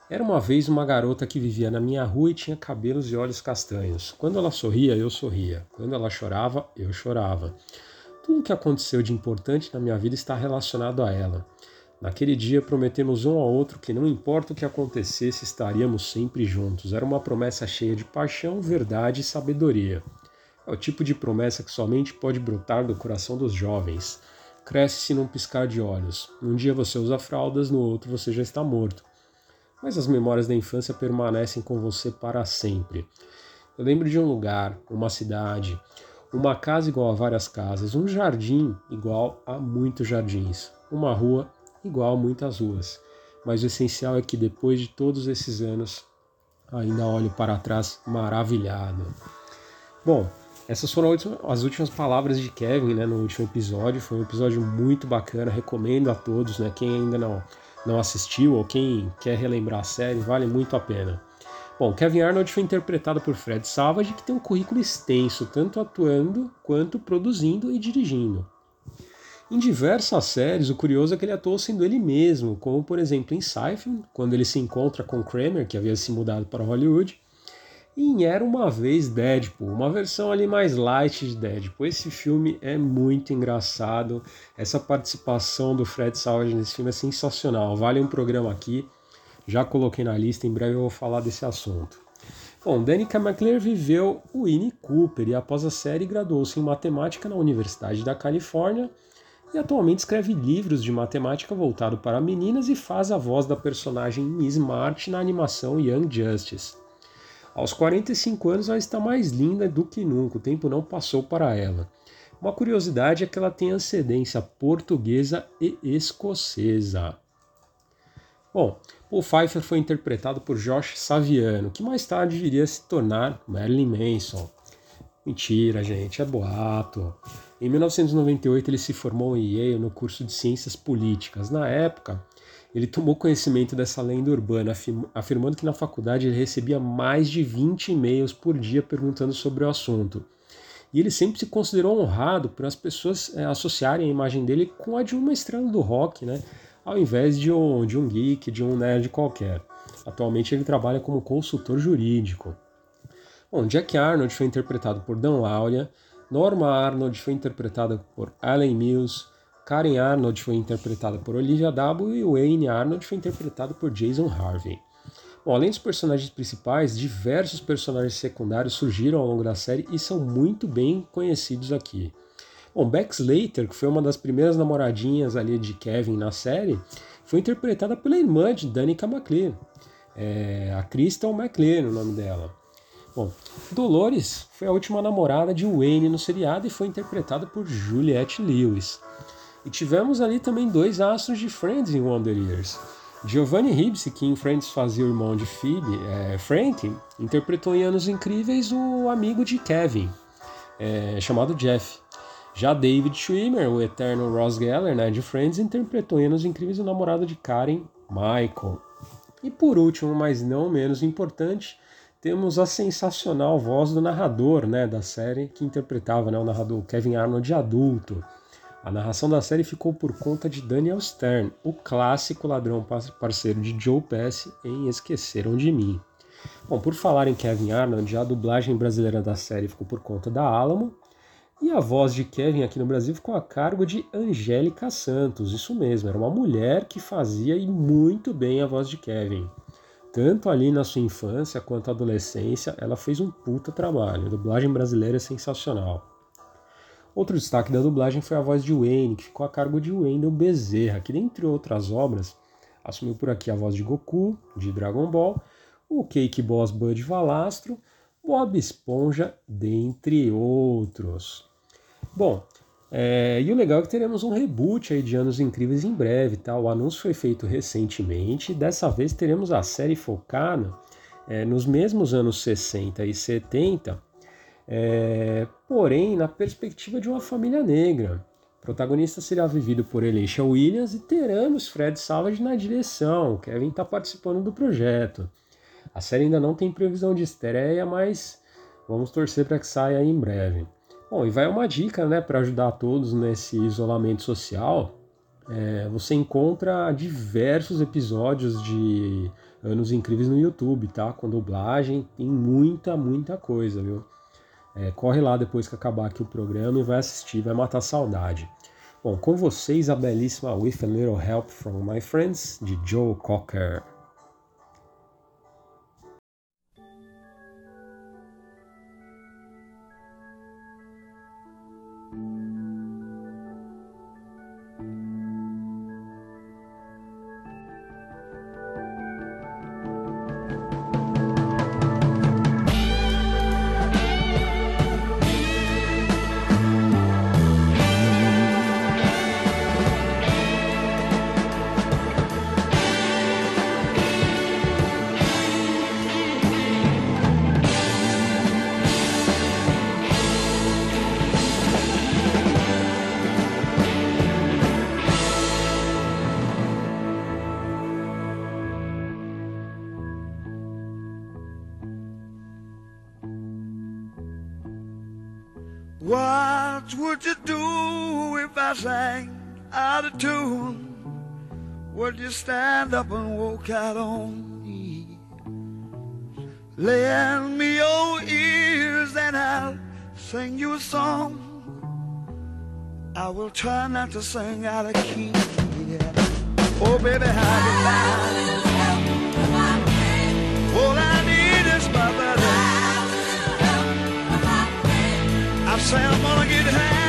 Era uma vez uma garota que vivia na minha rua e tinha cabelos e olhos castanhos. Quando ela sorria, eu sorria. Quando ela chorava, eu chorava. Tudo o que aconteceu de importante na minha vida está relacionado a ela. Naquele dia prometemos um ao outro que não importa o que acontecesse, estaríamos sempre juntos. Era uma promessa cheia de paixão, verdade e sabedoria. É o tipo de promessa que somente pode brotar do coração dos jovens. Cresce-se num piscar de olhos. Um dia você usa fraldas, no outro você já está morto. Mas as memórias da infância permanecem com você para sempre. Eu lembro de um lugar, uma cidade, uma casa igual a várias casas, um jardim igual a muitos jardins, uma rua igual muitas ruas. Mas o essencial é que depois de todos esses anos, ainda olho para trás maravilhado. Bom, essas foram as últimas palavras de Kevin né, no último episódio. Foi um episódio muito bacana, recomendo a todos, né? Quem ainda não, não assistiu ou quem quer relembrar a série, vale muito a pena. Bom, Kevin Arnold foi interpretado por Fred Savage, que tem um currículo extenso, tanto atuando quanto produzindo e dirigindo. Em diversas séries, o curioso é que ele atuou sendo ele mesmo, como por exemplo em Seinfeld, quando ele se encontra com Kramer, que havia se mudado para Hollywood, e em Era Uma Vez Deadpool, uma versão ali mais light de Deadpool. Esse filme é muito engraçado, essa participação do Fred Savage nesse filme é sensacional, vale um programa aqui, já coloquei na lista, em breve eu vou falar desse assunto. Bom, Danica McClure viveu o Winnie Cooper e após a série graduou-se em matemática na Universidade da Califórnia e atualmente escreve livros de matemática voltado para meninas e faz a voz da personagem Miss March na animação Young Justice. Aos 45 anos ela está mais linda do que nunca, o tempo não passou para ela. Uma curiosidade é que ela tem ascendência portuguesa e escocesa. Bom, Paul Pfeiffer foi interpretado por Josh Saviano, que mais tarde viria a se tornar Marilyn Manson. Mentira, gente, é boato. Em 1998 ele se formou em Yale no curso de Ciências Políticas. Na época, ele tomou conhecimento dessa lenda urbana, afirmando que na faculdade ele recebia mais de 20 e-mails por dia perguntando sobre o assunto. E ele sempre se considerou honrado por as pessoas é, associarem a imagem dele com a de uma estrela do rock, né? ao invés de um, de um geek, de um nerd qualquer. Atualmente ele trabalha como consultor jurídico. Bom, Jack Arnold foi interpretado por Dan Lauria, Norma Arnold foi interpretada por Alan Mills, Karen Arnold foi interpretada por Olivia Dabo e Wayne Arnold foi interpretado por Jason Harvey. Bom, além dos personagens principais, diversos personagens secundários surgiram ao longo da série e são muito bem conhecidos aqui. Bom, Bex Slater, que foi uma das primeiras namoradinhas ali de Kevin na série, foi interpretada pela irmã de Danica McLean, é, a Crystal McLean, o nome dela. Bom, Dolores foi a última namorada de Wayne no seriado e foi interpretada por Juliette Lewis. E tivemos ali também dois astros de Friends em Wonder Years. Giovanni Ribisi, que em Friends fazia o irmão de Phoebe, é, Frank, interpretou em Anos Incríveis o amigo de Kevin, é, chamado Jeff. Já David Schwimmer, o eterno Ross Geller, né, de Friends, interpretou em Anos Incríveis o namorado de Karen, Michael. E por último, mas não menos importante, temos a sensacional voz do narrador né, da série, que interpretava né, o narrador Kevin Arnold adulto. A narração da série ficou por conta de Daniel Stern, o clássico ladrão parceiro de Joe Pesci em Esqueceram de Mim. Bom, por falar em Kevin Arnold, a dublagem brasileira da série ficou por conta da Alamo, e a voz de Kevin aqui no Brasil ficou a cargo de Angélica Santos, isso mesmo, era uma mulher que fazia e muito bem a voz de Kevin tanto ali na sua infância quanto adolescência, ela fez um puta trabalho. A dublagem brasileira é sensacional. Outro destaque da dublagem foi a voz de Wayne, que ficou a cargo de Wendell Bezerra, que dentre outras obras assumiu por aqui a voz de Goku, de Dragon Ball, o Cake Boss Bud Valastro, Bob Esponja, dentre outros. Bom, É, e o legal é que teremos um reboot aí de Anos Incríveis em breve, tá? O anúncio foi feito recentemente. Dessa vez teremos a série focada é, nos mesmos anos 60 e 70, é, porém na perspectiva de uma família negra. O protagonista será vivido por Elisha Williams e teremos Fred Savage na direção. Kevin está participando do projeto. A série ainda não tem previsão de estreia, mas vamos torcer para que saia em breve. Bom, e vai uma dica, né, para ajudar todos nesse isolamento social. É, você encontra diversos episódios de Anos Incríveis no YouTube, tá? Com dublagem, tem muita, muita coisa, viu? É, corre lá depois que acabar aqui o programa e vai assistir, vai matar saudade. Bom, com vocês a belíssima With a Little Help from My Friends, de Joe Cocker. Walk out on me? Lend me your ears and I'll sing you a song. I will try not to sing out of key. Yeah. Oh, baby, how you All I need is my buddy. I say I'm gonna get high.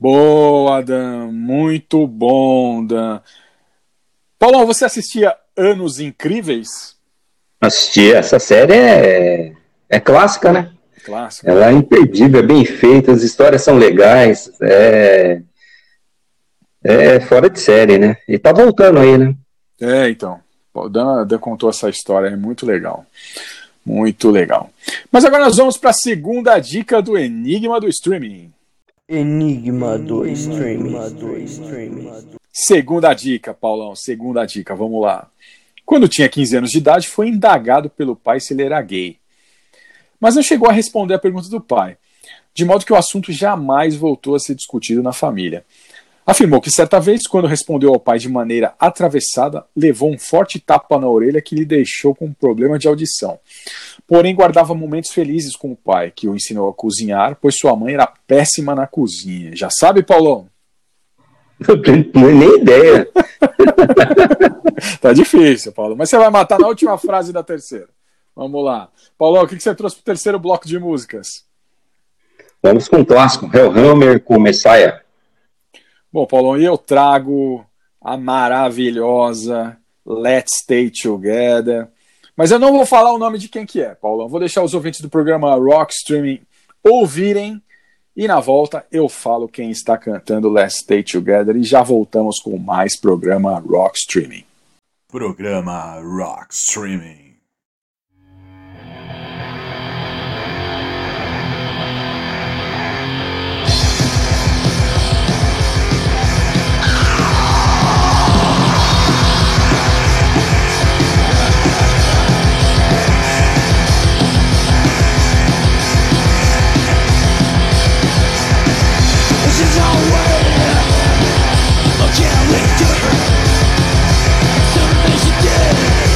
Boa, Dan. Muito bom, Dan. Paulão, você assistia Anos Incríveis? Assisti, essa série é, é clássica, né? Clássico. Ela é imperdível, é bem feita, as histórias são legais, é, é fora de série, né? E tá voltando aí, né? É, então. O Dan, Dan contou essa história, é muito legal. Muito legal. Mas agora nós vamos para a segunda dica do Enigma do Streaming. Enigma do streaming. Segunda dica, Paulão, segunda dica, vamos lá. Quando tinha 15 anos de idade, foi indagado pelo pai se ele era gay. Mas não chegou a responder a pergunta do pai, de modo que o assunto jamais voltou a ser discutido na família. Afirmou que certa vez, quando respondeu ao pai de maneira atravessada, levou um forte tapa na orelha que lhe deixou com um problema de audição. Porém, guardava momentos felizes com o pai, que o ensinou a cozinhar, pois sua mãe era péssima na cozinha. Já sabe, Paulão? Não tenho nem ideia. Tá difícil, Paulo. Mas você vai matar na última frase da terceira. Vamos lá. Paulão, o que que você trouxe para o terceiro bloco de músicas? Vamos com o clássico, Hellhammer com Messiah. Bom, Paulão, e eu trago a maravilhosa Let's Stay Together. Mas eu não vou falar o nome de quem que é, Paulão. Vou deixar os ouvintes do programa Rock Streaming ouvirem. E na volta eu falo quem está cantando Let's Stay Together. E já voltamos com mais programa Rock Streaming. Programa Rock Streaming. Something you. did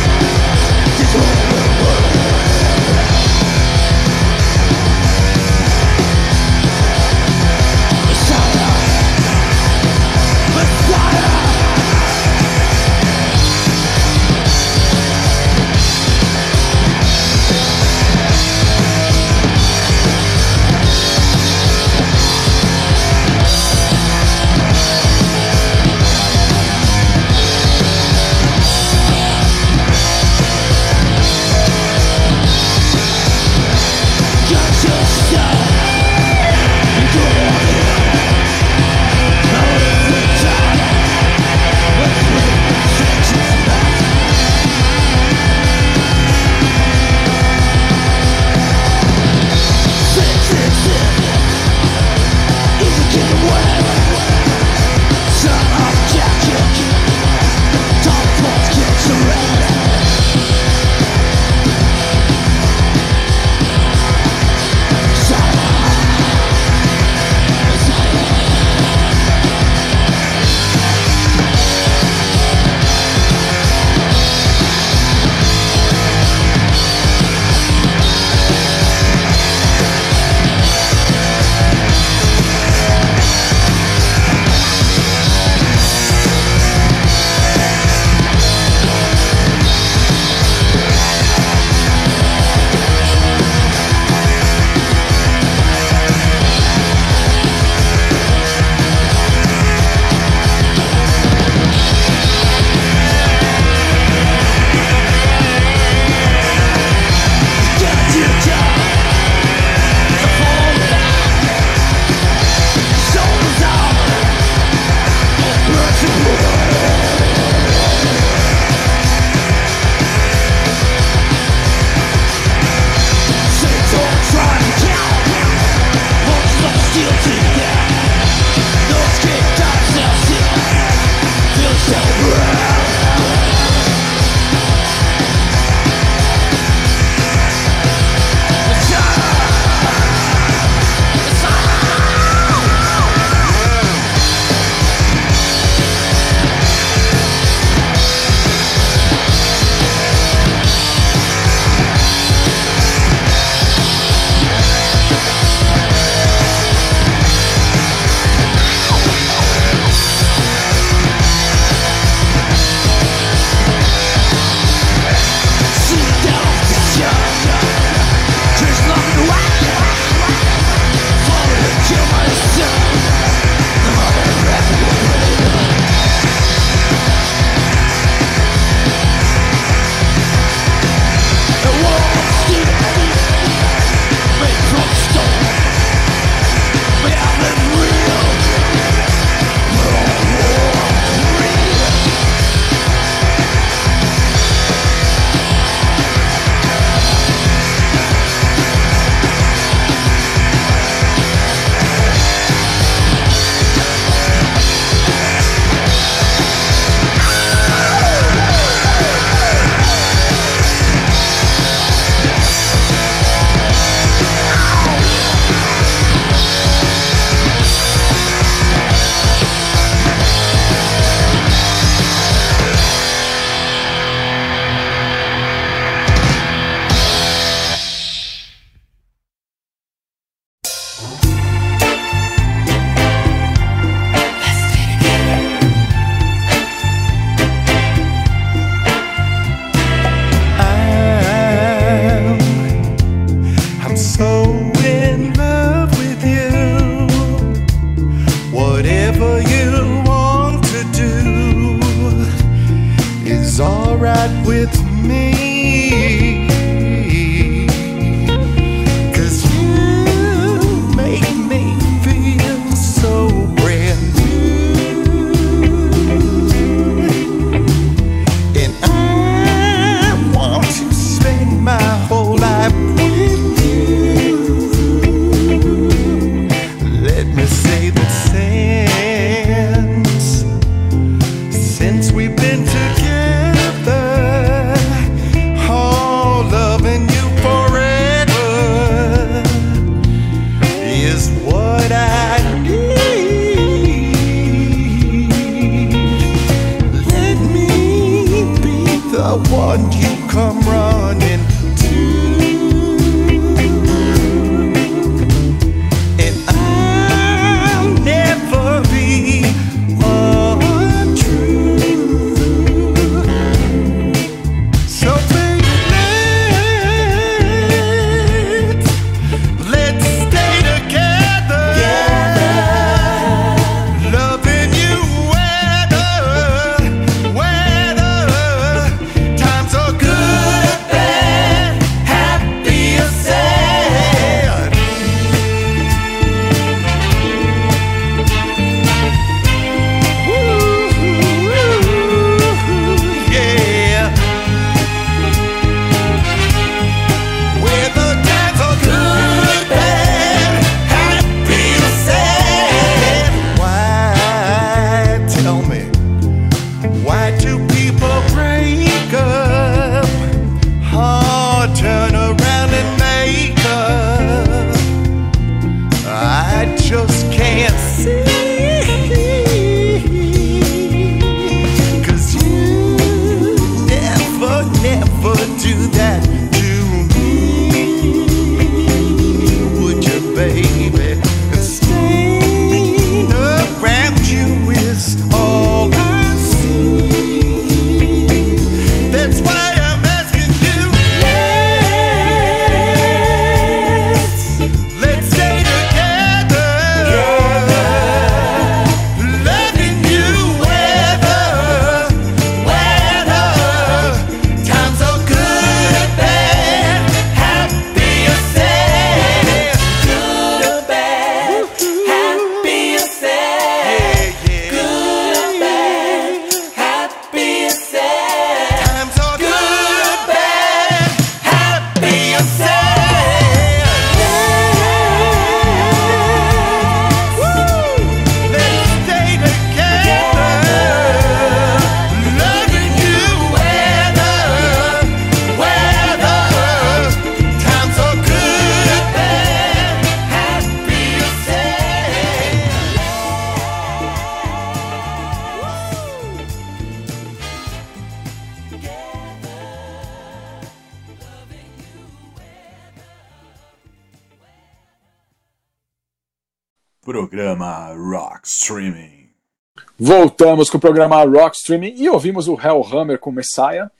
Voltamos com o programa Rock Streaming e ouvimos o Hellhammer com Messiah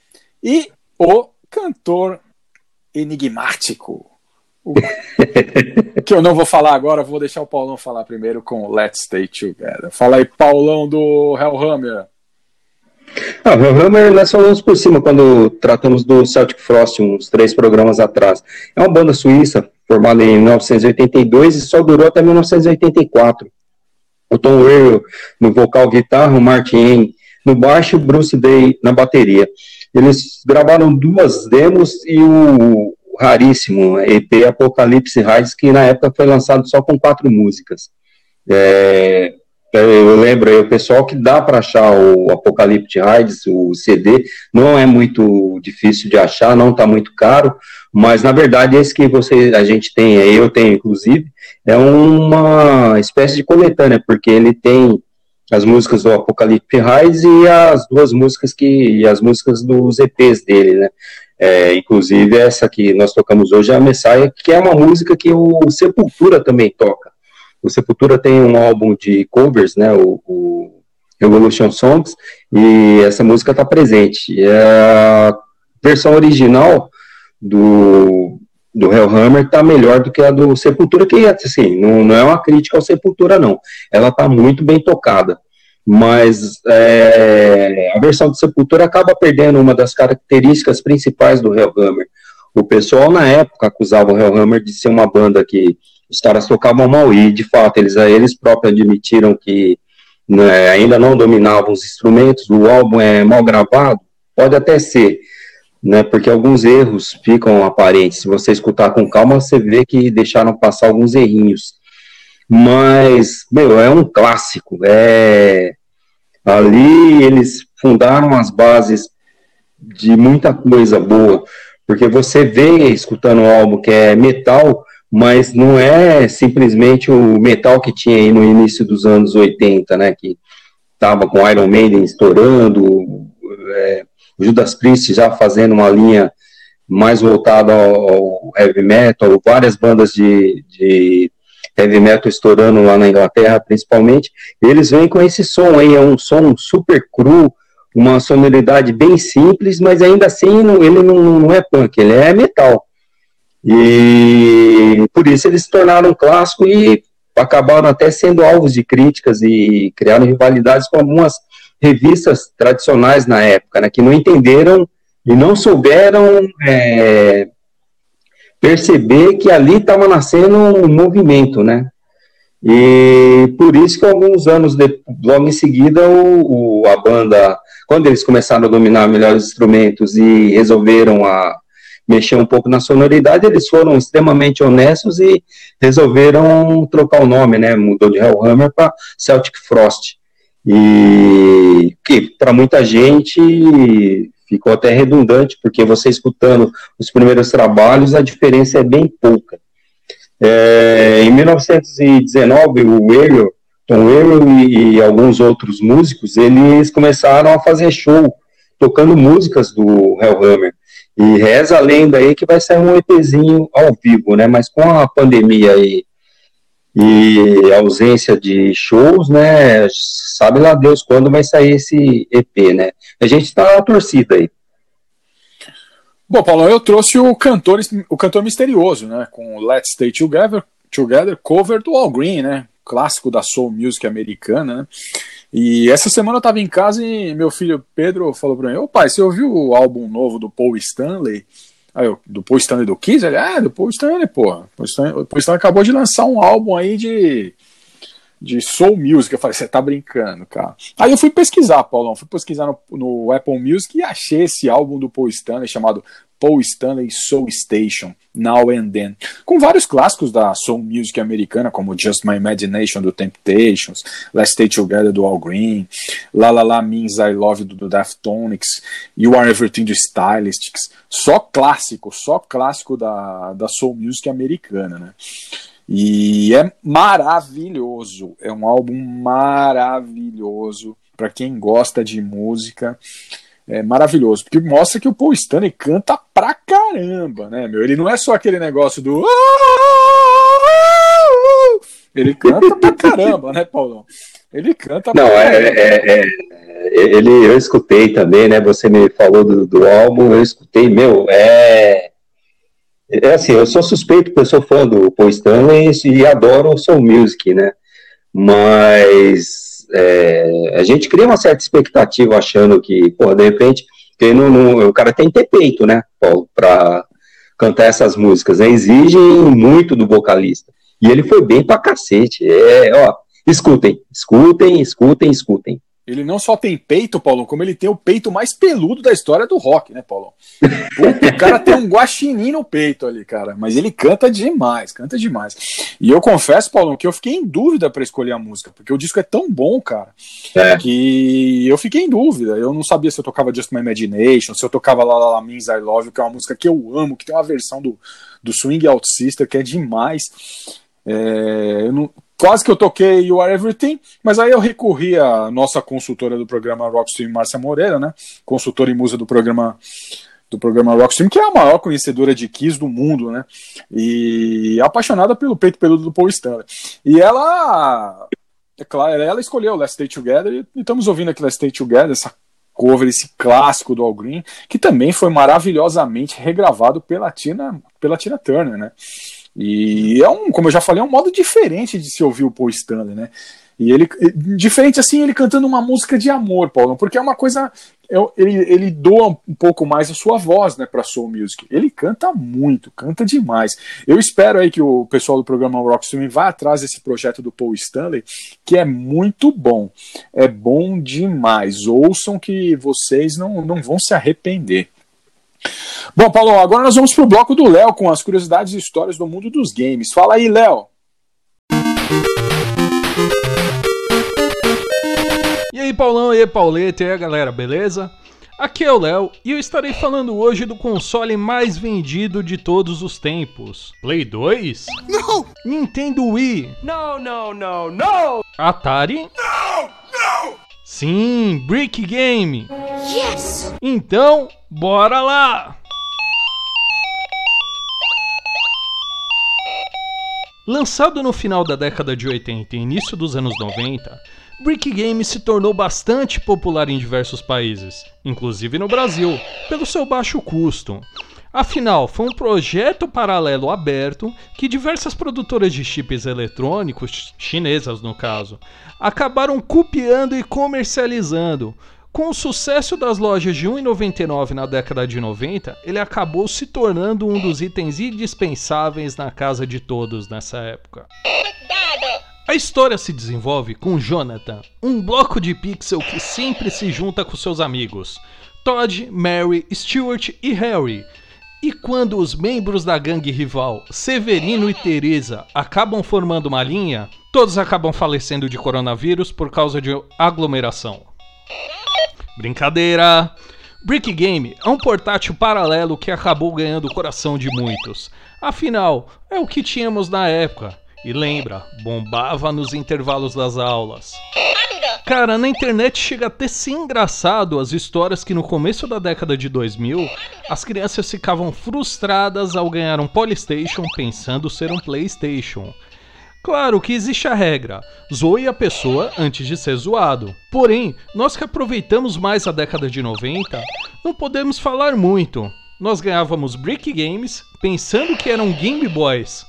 e o cantor enigmático. O- que eu não vou falar agora, vou deixar o Paulão falar primeiro com Let's Stay Together. Fala aí, Paulão do Hellhammer. Ah, o Hammer nós falamos por cima quando tratamos do Celtic Frost uns três programas atrás. É uma banda suíça formada em 1982 e só durou até 1984. O Tom Weir no vocal guitarra, o Martin no baixo Bruce Day na bateria. Eles gravaram duas demos e o raríssimo EP Apocalypse Rise, que na época foi lançado só com quatro músicas. É, eu lembro aí, o pessoal que dá para achar o Apocalypse Rides, o CD, não é muito difícil de achar, não está muito caro, mas na verdade esse que você, a gente tem, eu tenho inclusive, é uma espécie de coletânea, porque ele tem as músicas do Apocalypse Rise e as duas músicas que, as músicas dos EPs dele, né? É, inclusive essa que nós tocamos hoje é a Messiah, que é uma música que o Sepultura também toca. O Sepultura tem um álbum de covers, né, o, o Revolution Songs, e essa música está presente. E a versão original do, do Hellhammer está melhor do que a do Sepultura, que assim, não, não é uma crítica ao Sepultura, não. Ela está muito bem tocada. mas é, a versão do Sepultura acaba perdendo uma das características principais do Hellhammer. O pessoal na época acusava o Hellhammer de ser uma banda que os caras tocavam mal e de fato eles, eles próprios admitiram que né, ainda não dominavam os instrumentos, o álbum é mal gravado, pode até ser, né, porque alguns erros ficam aparentes. Se você escutar com calma, você vê que deixaram passar alguns errinhos. Mas, meu, é um clássico. É ali eles fundaram as bases de muita coisa boa, porque você vê escutando um álbum que é metal, mas não é simplesmente o metal que tinha aí no início dos anos 80, né, que tava com Iron Maiden estourando, é, o Judas Priest já fazendo uma linha mais voltada ao, heavy metal, várias bandas de, de heavy metal estourando lá na Inglaterra, principalmente, eles vêm com esse som aí, é um som super cru, uma sonoridade bem simples, mas ainda assim não, ele não, não é punk, ele é metal. E por isso eles se tornaram um clássico e acabaram até sendo alvos de críticas e criaram rivalidades com algumas revistas tradicionais na época, né, que não entenderam e não souberam é, perceber que ali estava nascendo um movimento, né? E por isso que alguns anos de, logo em seguida o, o, a banda, quando eles começaram a dominar melhores instrumentos e resolveram a mexer um pouco na sonoridade, eles foram extremamente honestos e resolveram trocar o nome, né? Mudou de Hellhammer para Celtic Frost. E que para muita gente ficou até redundante, porque você escutando os primeiros trabalhos, a diferença é bem pouca. É, em 1919, o Wario, Tom Wario e, e, alguns outros músicos, eles começaram a fazer show, tocando músicas do Hellhammer. E reza a lenda aí que vai sair um EPzinho ao vivo, né? Mas com a pandemia aí e ausência de shows, né? Sabe lá Deus quando vai sair esse EP, né? A gente está na torcida aí. Bom, Paulo, eu trouxe o cantor, o cantor misterioso, né? Com Let's Stay Together, Together, cover do All Green, né? Clássico da soul music americana, né? E essa semana eu tava em casa e meu filho Pedro falou para mim: Ô pai, você ouviu o álbum novo do Paul Stanley? Aí eu, do Paul Stanley do Kiss? Ele, ah, do Paul Stanley, porra. Paul Stanley, o Paul Stanley acabou de lançar um álbum aí de, de soul music. Eu falei, você tá brincando, cara. Aí eu fui pesquisar, Paulão, fui pesquisar no, no Apple Music e achei esse álbum do Paul Stanley chamado Paul Stanley Soul Station, Now and Then, com vários clássicos da soul music americana, como Just My Imagination do Temptations, Let's Stay Together do Al Green, La La La Means I Love do, do Daftonics, You Are Everything do Stylistics, só clássico, só clássico da, da soul music americana, né? E é maravilhoso, é um álbum maravilhoso para quem gosta de música é maravilhoso, porque mostra que o Paul Stanley canta pra caramba, né, meu? Ele não é só aquele negócio do. Ele canta pra caramba, né, Paulão? Ele canta Não, é, é, é, ele, eu escutei também, né? Você me falou do, do álbum, eu escutei, meu, é. É assim, eu sou suspeito porque eu sou fã do Paul Stanley e adoro o soul music, né? Mas é, a gente cria uma certa expectativa achando que, pô, de repente, que não, não, o cara tem que ter peito, né, para cantar essas músicas, né, exigem muito do vocalista. E ele foi bem pra cacete. É, ó, escutem, escutem, escutem, escutem. Ele não só tem peito, Paulo, como ele tem o peito mais peludo da história do rock, né, Paulo? O cara tem um guaxinim no peito ali, cara. Mas ele canta demais, canta demais. E eu confesso, Paulo, que eu fiquei em dúvida para escolher a música, porque o disco é tão bom, cara, é. que eu fiquei em dúvida. Eu não sabia se eu tocava Just My Imagination, se eu tocava La La La Means I Love You, que é uma música que eu amo, que tem uma versão do, do Swing Out Sister, que é demais. É, eu não, quase que eu toquei You Are Everything, mas aí eu recorri à nossa consultora do programa Rockstream, Márcia Moreira, né? Consultora e musa do programa do programa Rockstream, que é a maior conhecedora de Kiss do mundo, né? E apaixonada pelo peito peludo do Paul Stanley. E ela, é claro, ela escolheu Let's Stay Together e, estamos ouvindo aqui Let's Stay Together, essa cover, esse clássico do All Green, que também foi maravilhosamente regravado pela Tina, pela Tina Turner, né? E é um, como eu já falei, é um modo diferente de se ouvir o Paul Stanley, né? E ele, diferente assim, ele cantando uma música de amor, Paulo, porque é uma coisa, é- ele, ele doa um pouco mais a sua voz, né, para soul music. Ele canta muito, canta demais. Eu espero aí que o pessoal do programa Rockstream vá atrás desse projeto do Paul Stanley, que é muito bom, é bom demais. Ouçam que vocês não, não vão se arrepender. Bom, Paulo, agora nós vamos pro bloco do Léo com as curiosidades e histórias do mundo dos games. Fala aí, Léo. E aí, Paulão, e aí, Pauleta, e aí, galera, beleza? Aqui é o Léo e eu estarei falando hoje do console mais vendido de todos os tempos. Play 2? Não! Nintendo Wii? No, no, no, no! Atari? Não! Não! Sim, Brick Game! Yes! Então, bora lá! Lançado no final da década de 80 e início dos anos 90, Brick Game se tornou bastante popular em diversos países, inclusive no Brasil, pelo seu baixo custo. Afinal, foi um projeto paralelo aberto que diversas produtoras de chips eletrônicos, chinesas no caso, acabaram copiando e comercializando. Com o sucesso das lojas de 1,99 na década de 90, ele acabou se tornando um dos itens indispensáveis na casa de todos nessa época. A história se desenvolve com Jonathan, um bloco de pixel que sempre se junta com seus amigos, Todd, Mary, Stuart e Harry. E quando os membros da gangue rival, Severino e Teresa, acabam formando uma linha, todos acabam falecendo de coronavírus por causa de aglomeração. Brincadeira! Brick Game é um portátil paralelo que acabou ganhando o coração de muitos. Afinal, é o que tínhamos na época. E lembra, bombava nos intervalos das aulas. Cara, na internet chega até ser engraçado as histórias que no começo da década de 2000 as crianças ficavam frustradas ao ganhar um Polystation pensando ser um PlayStation. Claro que existe a regra: zoe a pessoa antes de ser zoado. Porém, nós que aproveitamos mais a década de 90, não podemos falar muito. Nós ganhávamos Brick Games pensando que eram Game Boys.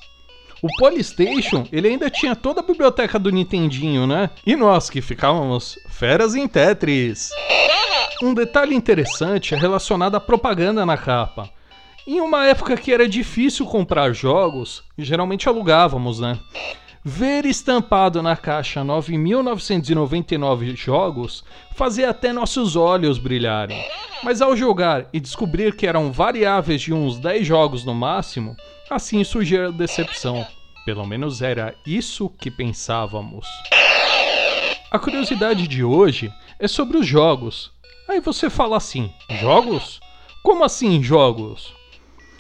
O Polystation, ele ainda tinha toda a biblioteca do Nintendinho, né? E nós que ficávamos feras em Tetris. Um detalhe interessante é relacionado à propaganda na capa. Em uma época que era difícil comprar jogos, geralmente alugávamos, né? Ver estampado na caixa 9.999 jogos fazia até nossos olhos brilharem. Mas ao jogar e descobrir que eram variáveis de uns 10 jogos no máximo, assim surgiu a decepção. Pelo menos era isso que pensávamos. A curiosidade de hoje é sobre os jogos. Aí você fala assim: jogos? Como assim jogos?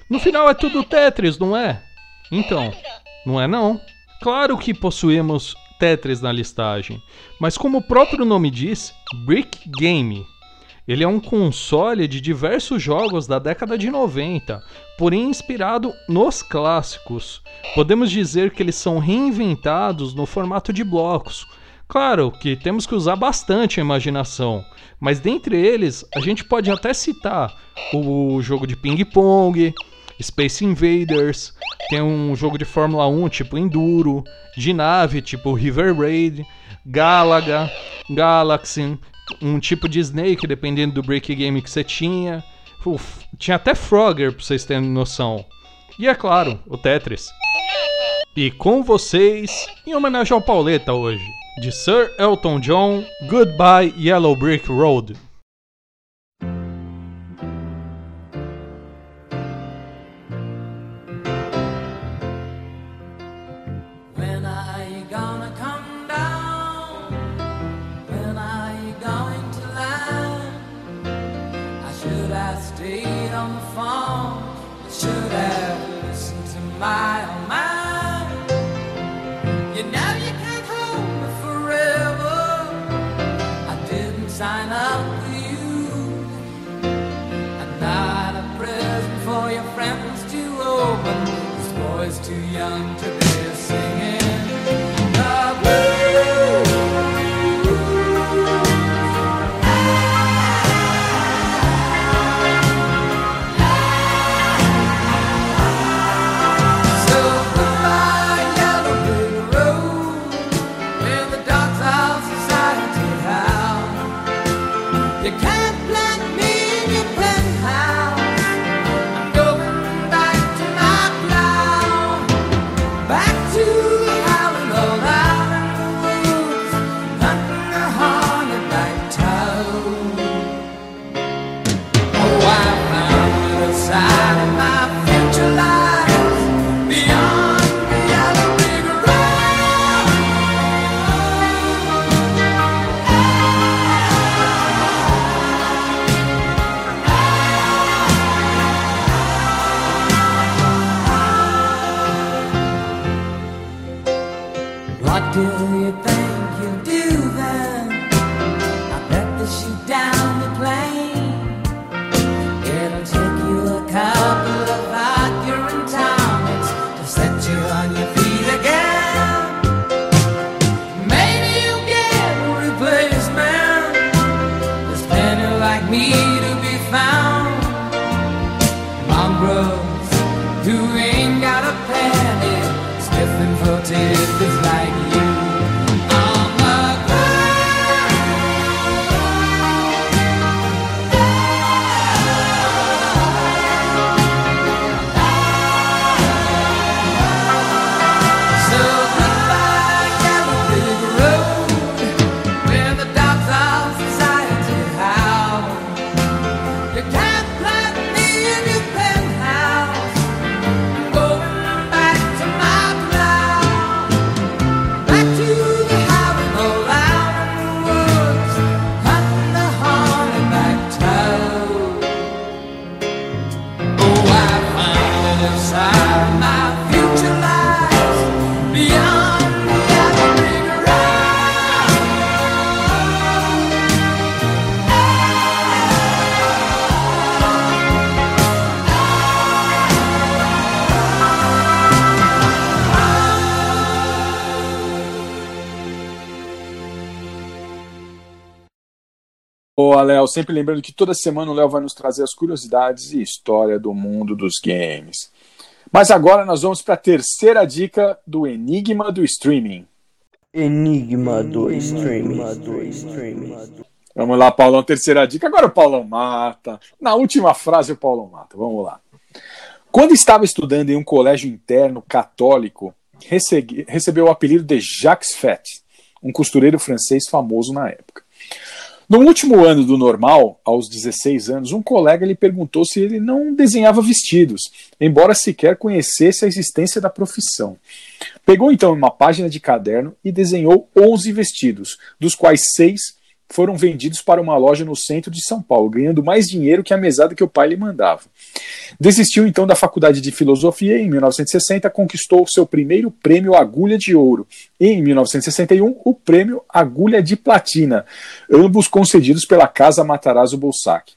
No final é tudo Tetris, não é? Então, não é não. Claro que possuímos Tetris na listagem, mas como o próprio nome diz, Brick Game. Ele é um console de diversos jogos da década de 90, porém inspirado nos clássicos. Podemos dizer que eles são reinventados no formato de blocos. Claro que temos que usar bastante a imaginação, mas dentre eles a gente pode até citar o jogo de ping-pong, Space Invaders, tem um jogo de Fórmula 1 tipo Enduro, de nave tipo River Raid, Galaga, Galaxy, um tipo de Snake dependendo do break game que você tinha. Uf, tinha até Frogger pra vocês terem noção. E é claro, o Tetris. E com vocês, em homenagem ao Pauleta hoje, de Sir Elton John, Goodbye Yellow Brick Road. Young Boa, Léo. Sempre lembrando que toda semana o Léo vai nos trazer as curiosidades e história do mundo dos games. Mas agora nós vamos para a terceira dica do Enigma do Streaming. Enigma do streaming. Vamos lá, Paulão, terceira dica. Agora o Paulão mata. Na última frase, o Paulão mata. Vamos lá. Quando estava estudando em um colégio interno católico, recebe- recebeu o apelido de Jacques Fett, um costureiro francês famoso na época. No último ano do normal, aos 16 anos, um colega lhe perguntou se ele não desenhava vestidos, embora sequer conhecesse a existência da profissão. Pegou então uma página de caderno e desenhou 11 vestidos, dos quais seis foram vendidos para uma loja no centro de São Paulo, ganhando mais dinheiro que a mesada que o pai lhe mandava. Desistiu então da faculdade de filosofia e em 1960 conquistou seu primeiro prêmio Agulha de Ouro e em 1961 o prêmio Agulha de Platina, ambos concedidos pela Casa Matarazzo Bolsac.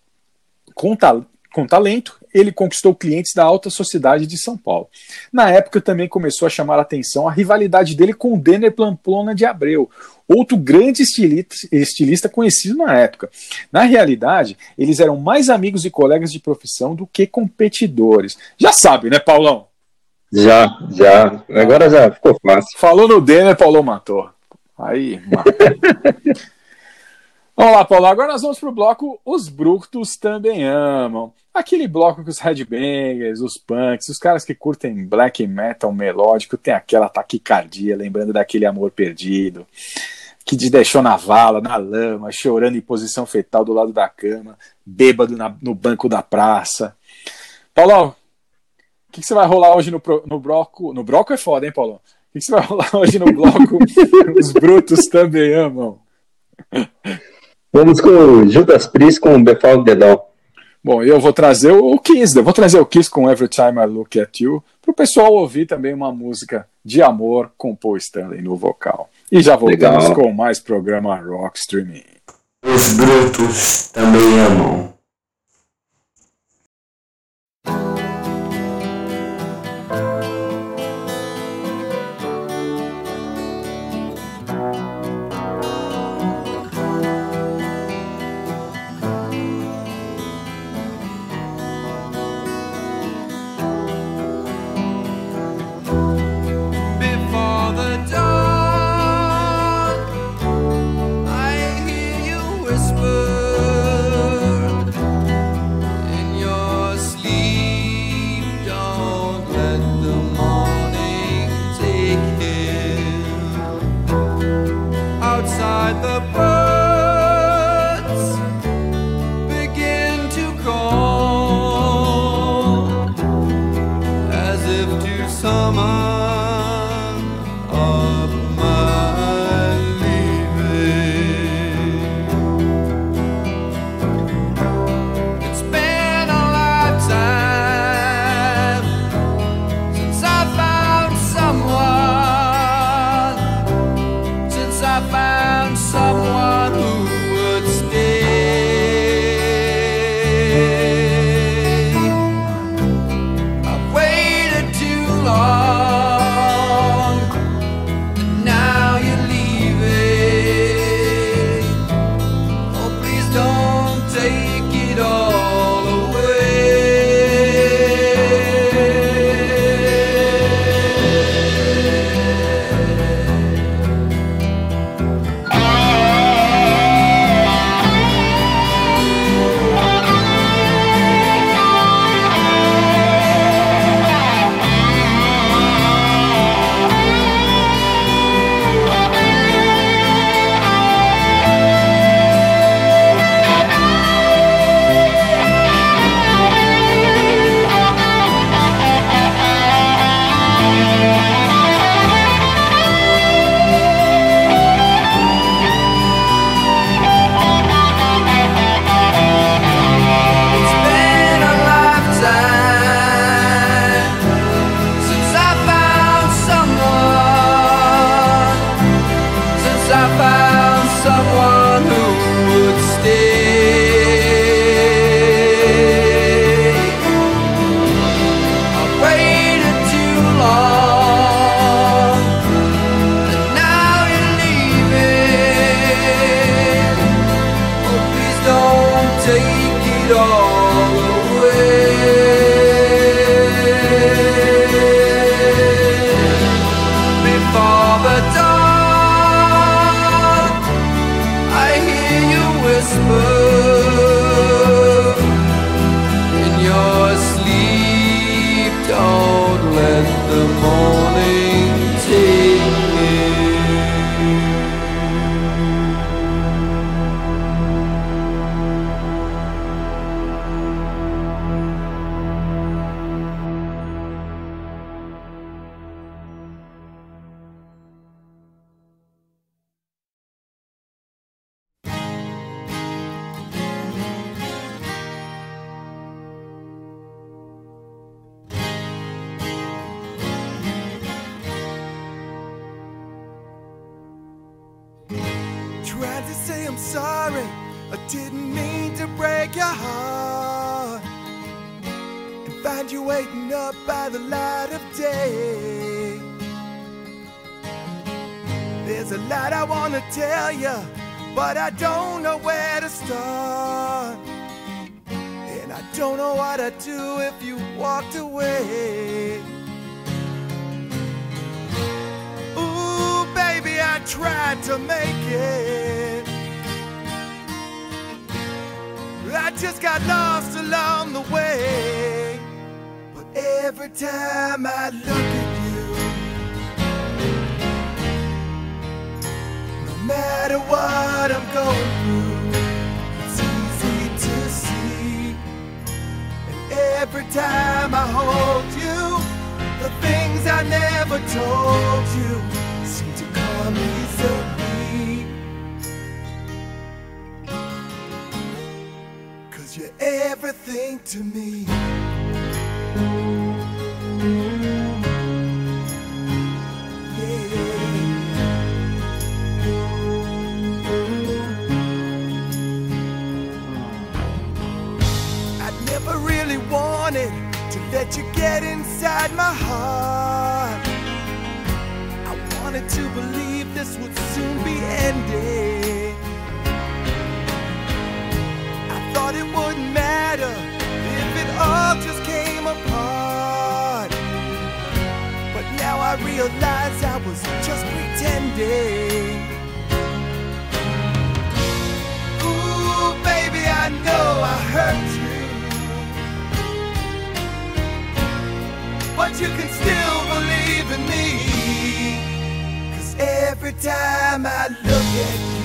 Com, ta- com talento, ele conquistou clientes da alta sociedade de São Paulo. Na época também começou a chamar a atenção a rivalidade dele com o Denner Pamplona de Abreu, outro grande estilista, conhecido na época. Na realidade, eles eram mais amigos e colegas de profissão do que competidores. Já sabe, né, Paulão? Já, já. Agora já ficou fácil. Falou no Denner, Paulão matou. Aí, matou. Vamos lá, Paulo. Agora nós vamos pro bloco Os Brutos Também Amam. Aquele bloco que os headbangers, os punks, os caras que curtem black metal melódico, tem aquela taquicardia, lembrando daquele amor perdido, que te deixou na vala, na lama, chorando em posição fetal do lado da cama, bêbado na- no banco da praça. Paulão, o que, que você vai rolar hoje no, pro- no bloco? No bloco é foda, hein, Paulão? O que, que você vai rolar hoje no bloco Os Brutos Também Amam? Vamos com o Judas Priest com o Before the Dawn. Bom, eu vou trazer o Kiss, eu vou trazer o Kiss com Every Time I Look at You, para o pessoal ouvir também uma música de amor com Paul Stanley no vocal. E já voltamos Legal. com mais programa Rock Streaming. Os brutos também amam. Sorry. I didn't mean to break your heart and find you waiting up by the light of day. There's a lot I want to tell you, but I don't know where to start. And I don't know what I'd do if you walked away. Ooh, baby, I tried to make it. I just got lost along the way. But every time I look at you, no matter what I'm going through, it's easy to see. And every time I hold you, the things I never told you seem to come easily. Everything to me. I never really wanted to let you get inside my heart. I wanted to believe this would soon be ending. Thought it wouldn't matter if it all just came apart. But now I realize I was just pretending. Ooh, baby, I know I hurt you. But you can still believe in me. Cause every time I look at you,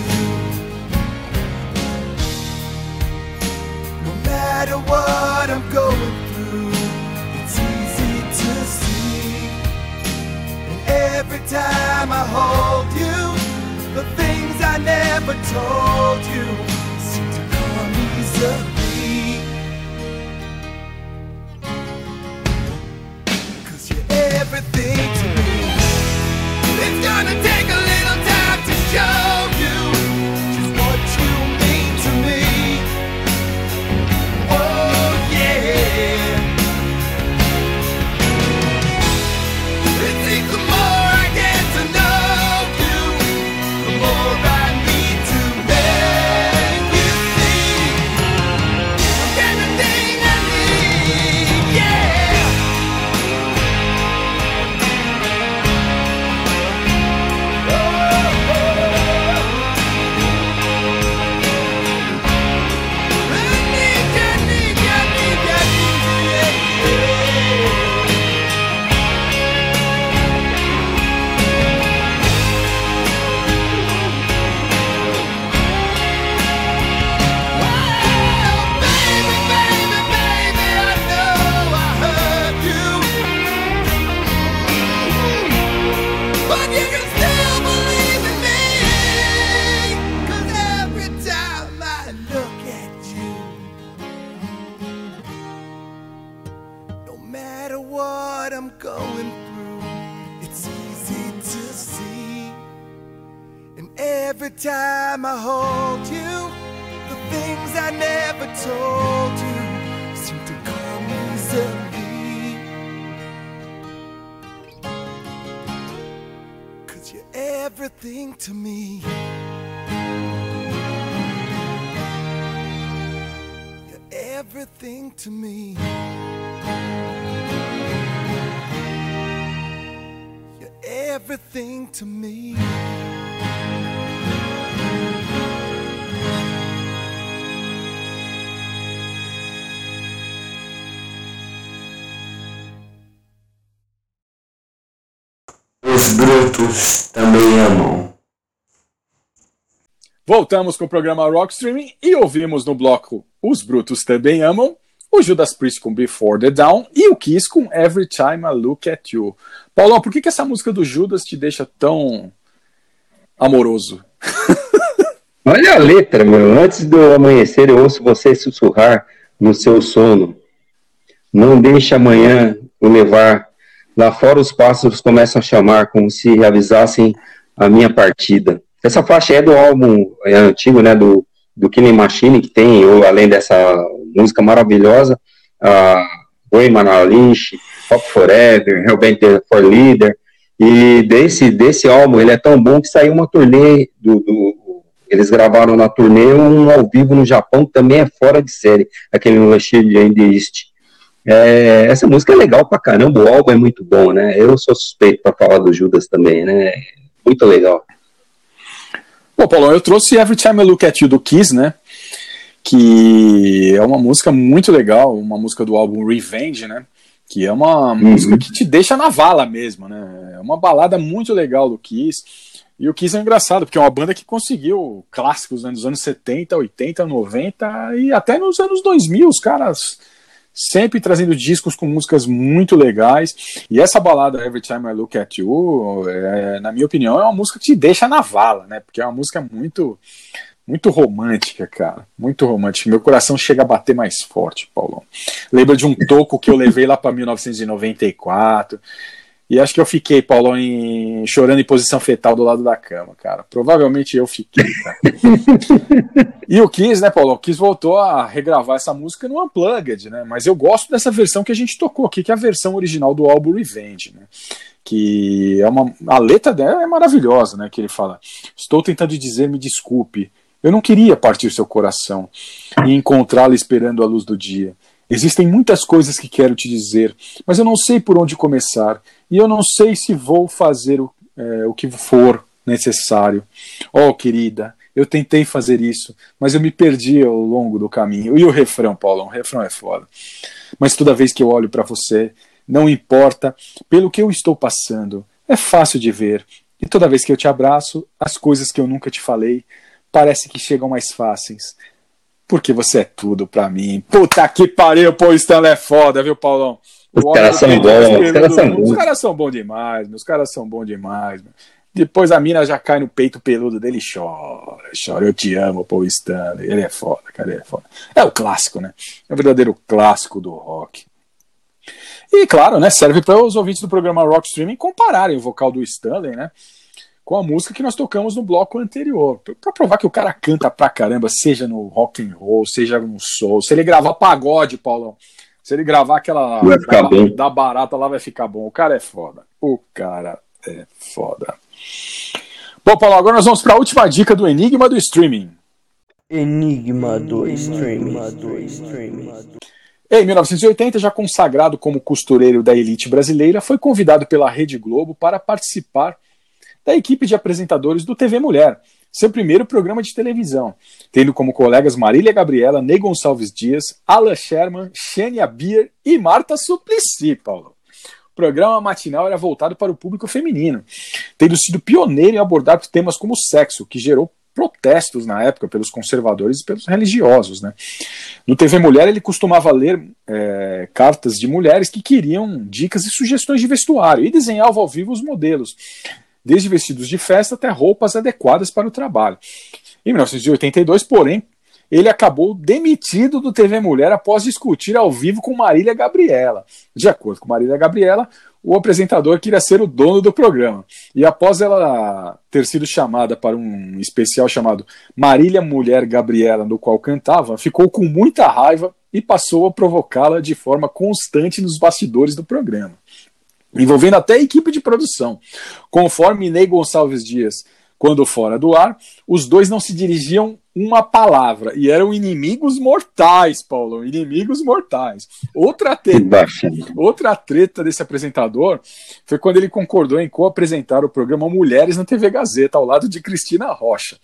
matter what I'm going through, it's easy to see. And every time I hold you, the things I never told you seem to come easily. Cause you're everything brutos também amam. Voltamos com o programa Rock Streaming e ouvimos no bloco Os Brutos Também Amam, o Judas Priest com Before the Dawn e o Kiss com Every Time I Look at You. Paulão, por que, que essa música do Judas te deixa tão amoroso? Olha a letra, meu. Antes do amanhecer, eu ouço você sussurrar no seu sono. Não deixe amanhã o levar. Lá fora os pássaros começam a chamar como se avisassem a minha partida. Essa faixa é do álbum é, antigo, né, do, do Killing Machine, que tem, ou, além dessa música maravilhosa, a Bohemian Lynch, Pop Forever, Hellbent for Leader, e desse, desse álbum, ele é tão bom que saiu uma turnê do, do eles gravaram na turnê um ao vivo no Japão, que também é fora de série, aquele no in the East. É, essa música é legal pra caramba, o álbum é muito bom, né? Eu sou suspeito pra falar do Judas também, né? Muito legal. Pô, Paulo, eu trouxe Every Time I Look At You do Kiss, né? Que é uma música muito legal, uma música do álbum Revenge, né? Que é uma Uhum. música que te deixa na vala mesmo, né? É uma balada muito legal do Kiss. E o Kiss é engraçado, porque é uma banda que conseguiu clássicos né, nos anos 70, 80, 90 e até nos anos 2000, os caras sempre trazendo discos com músicas muito legais. E essa balada Every Time I Look At You, é, na minha opinião, é uma música que te deixa na vala, né? Porque é uma música muito muito romântica, cara. Muito romântica. Meu coração chega a bater mais forte, Paulão. Lembro de um toco que eu levei lá para 1994. E acho que eu fiquei, Paulão, em... chorando em posição fetal do lado da cama, cara. Provavelmente eu fiquei, cara. e o Kiss, né, Paulão? O Kiss voltou a regravar essa música no Unplugged, né? Mas eu gosto dessa versão que a gente tocou aqui, que é a versão original do álbum Revenge, né? Que é uma. A letra dela é maravilhosa, né? Que ele fala: Estou tentando dizer, me desculpe. Eu não queria partir seu coração e encontrá-lo esperando a luz do dia. Existem muitas coisas que quero te dizer, mas eu não sei por onde começar e eu não sei se vou fazer o, é, o que for necessário. Oh, querida, eu tentei fazer isso, mas eu me perdi ao longo do caminho. E o refrão, Paulo, o refrão é foda. Mas toda vez que eu olho para você, não importa pelo que eu estou passando, é fácil de ver. E toda vez que eu te abraço, as coisas que eu nunca te falei parece que chegam mais fáceis. Porque você é tudo pra mim. Puta que pariu, pô, o Stanley é foda, viu, Paulão? Os caras são bons, os caras são Os bons. caras são bons demais, meus caras são bons demais. Meu. Depois a mina já cai no peito peludo dele e chora, chora. Eu te amo, Paul Stanley. Ele é foda, cara, ele é foda. É o clássico, né? É o verdadeiro clássico do rock. E claro, né, serve para os ouvintes do programa Rock Streaming compararem o vocal do Stanley, né, com a música que nós tocamos no bloco anterior, para provar que o cara canta pra caramba, seja no rock and roll, seja no soul. Se ele gravar pagode, Paulão, se ele gravar aquela Vai ficar da, bom. da barata lá vai ficar bom. O cara é foda. O cara é foda. Bom, Paulo, agora nós vamos para a última dica do Enigma do Streaming. Enigma do streaming. Em 1980, já consagrado como costureiro da elite brasileira, foi convidado pela Rede Globo para participar da equipe de apresentadores do TV Mulher, seu primeiro programa de televisão, tendo como colegas Marília Gabriela, Ney Gonçalves Dias, Alan Sherman, Xenia Bier e Marta Suplicy, Paulo. O programa matinal era voltado para o público feminino, tendo sido pioneiro em abordar temas como sexo, que gerou protestos na época pelos conservadores e pelos religiosos. Né? No TV Mulher, ele costumava ler é, cartas de mulheres que queriam dicas e sugestões de vestuário e desenhava ao vivo os modelos, desde vestidos de festa até roupas adequadas para o trabalho. Em 1982, porém, ele acabou demitido do TV Mulher após discutir ao vivo com Marília Gabriela. De acordo com Marília Gabriela, o apresentador queria ser o dono do programa. E após ela ter sido chamada para um especial chamado Marília Mulher Gabriela, no qual cantava, ficou com muita raiva e passou a provocá-la de forma constante nos bastidores do programa, envolvendo até a equipe de produção. Conforme Ney Gonçalves Dias, quando fora do ar, os dois não se dirigiam uma palavra e eram inimigos mortais, Paulo, inimigos mortais. Outra treta, outra treta desse apresentador foi quando ele concordou em co-apresentar o programa Mulheres na TV Gazeta ao lado de Cristina Rocha.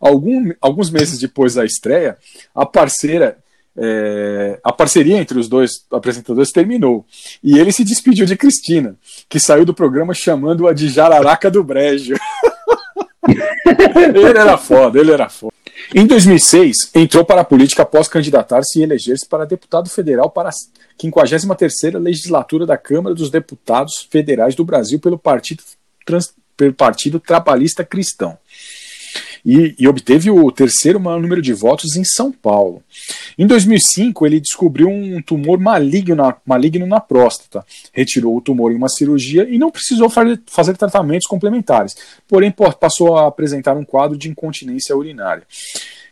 Algum, alguns meses depois da estreia, a parceira é, a parceria entre os dois apresentadores terminou e ele se despediu de Cristina, que saiu do programa chamando-a de Jararaca do Brejo. ele era foda, ele era foda. Em 2006, entrou para a política após candidatar-se e eleger-se para deputado federal para a 53ª legislatura da Câmara dos Deputados Federais do Brasil pelo Partido, Trans, pelo Partido Trabalhista Cristão. E, e obteve o terceiro maior número de votos em São Paulo. Em 2005, ele descobriu um tumor maligno na, maligno na próstata, retirou o tumor em uma cirurgia e não precisou fazer, fazer tratamentos complementares, porém passou a apresentar um quadro de incontinência urinária.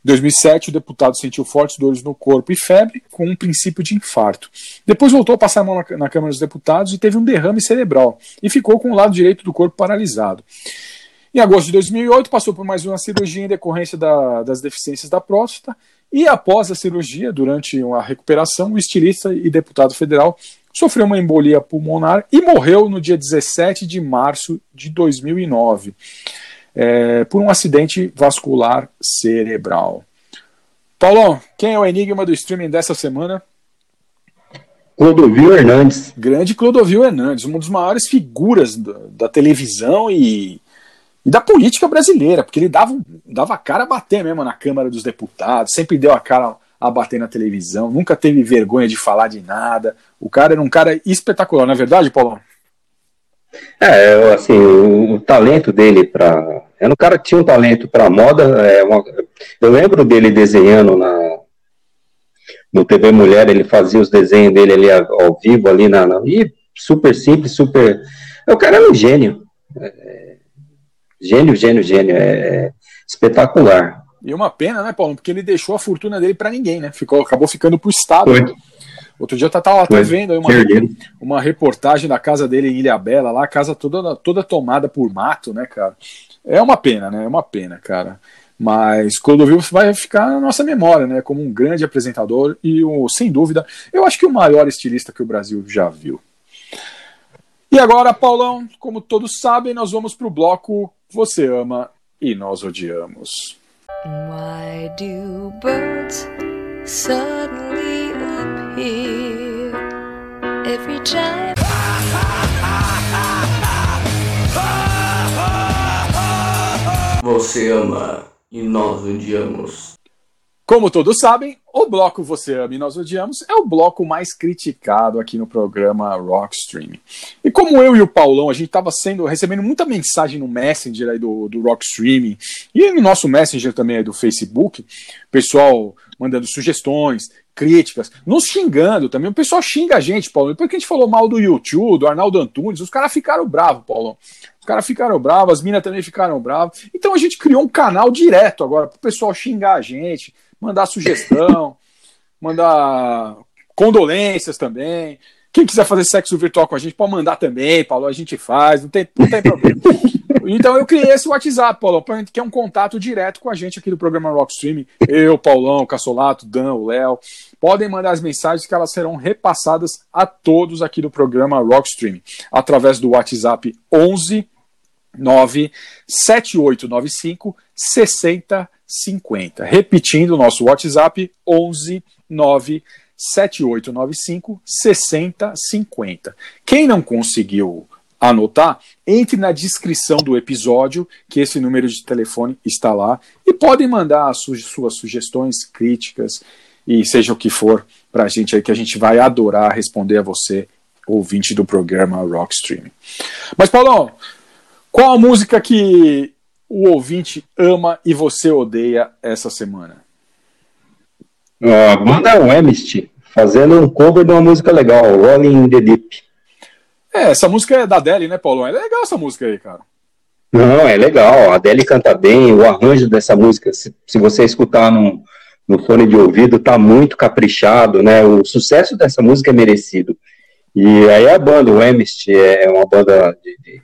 Em 2007, o deputado sentiu fortes dores no corpo e febre, com um princípio de infarto. Depois voltou a passar a mão na, na Câmara dos Deputados e teve um derrame cerebral, e ficou com o lado direito do corpo paralisado. Em agosto de 2008, passou por mais uma cirurgia em decorrência da, das deficiências da próstata, e após a cirurgia, durante uma recuperação, o estilista e deputado federal sofreu uma embolia pulmonar e morreu no dia 17 de março de 2009 é, por um acidente vascular cerebral. Paulão, quem é o enigma do streaming dessa semana? Clodovil Hernandes. Grande Clodovil Hernandes, uma das maiores figuras da, da televisão e, e, da política brasileira, porque ele dava, dava a cara a bater mesmo na Câmara dos Deputados, sempre deu a cara a bater na televisão, nunca teve vergonha de falar de nada. O cara era um cara espetacular, não é verdade, Paulão? É, assim, o, o talento dele para. Era um cara que tinha um talento para moda. É uma, eu lembro dele desenhando na, no TV Mulher, ele fazia os desenhos dele ali ao vivo, ali na. na e super simples, super. O cara era um gênio. É, gênio, gênio, gênio. É, espetacular. E uma pena, né, Paulo? Porque ele deixou a fortuna dele para ninguém, né? Ficou, acabou ficando pro Estado. Né? Outro dia eu tava até vendo aí uma, uma reportagem da casa dele em Ilha Bela, lá, a casa toda, toda tomada por mato, né, cara? É uma pena, né? É uma pena, cara. Mas Clodovil vai ficar na nossa memória, né? Como um grande apresentador e, o, sem dúvida, eu acho que o maior estilista que o Brasil já viu. E agora, Paulão, como todos sabem, nós vamos para o bloco Você Ama e Nós Odiamos. Why do birds suddenly appear every time? Você ama e nós odiamos. Como todos sabem, o bloco Você Ama e Nós Odiamos é o bloco mais criticado aqui no programa Rockstream. E como eu e o Paulão, a gente estava sendo recebendo muita mensagem no Messenger aí do, do Rockstream e no nosso Messenger também aí do Facebook, pessoal mandando sugestões, críticas, nos xingando também. O pessoal xinga a gente, Paulo. Depois que a gente falou mal do YouTube, do Arnaldo Antunes, os caras ficaram bravos, Paulo. Os caras ficaram bravos, as minas também ficaram bravas. Então a gente criou um canal direto agora para o pessoal xingar a gente, mandar sugestão, mandar condolências também. Quem quiser fazer sexo virtual com a gente, pode mandar também, Paulo. A gente faz, não tem, não tem problema. Então eu criei esse WhatsApp, Paulo, que é um contato direto com a gente aqui do programa Rockstream. Eu, Paulão, Cassolato, Dan, o Léo. Podem mandar as mensagens que elas serão repassadas a todos aqui do programa Rockstream através do WhatsApp 11 97895 6050. Repetindo o nosso WhatsApp 11 97895 6050. Quem não conseguiu anotar, entre na descrição do episódio, que esse número de telefone está lá, e podem mandar as su suas sugestões, críticas e seja o que for para a gente aí, que a gente vai adorar responder a você, ouvinte do programa Rockstream. Mas, Paulão, qual a música que o ouvinte ama e você odeia essa semana? A banda é o Amnesty, fazendo um cover de uma música legal, Rolling in the Deep. É, essa música é da Adele, né, Paulo? É legal essa música aí, cara. Não, é legal. A Adele canta bem, o arranjo dessa música, se, se você escutar no, no fone de ouvido, tá muito caprichado, né? O sucesso dessa música é merecido. E aí a banda, o Amnesty, é uma banda de, de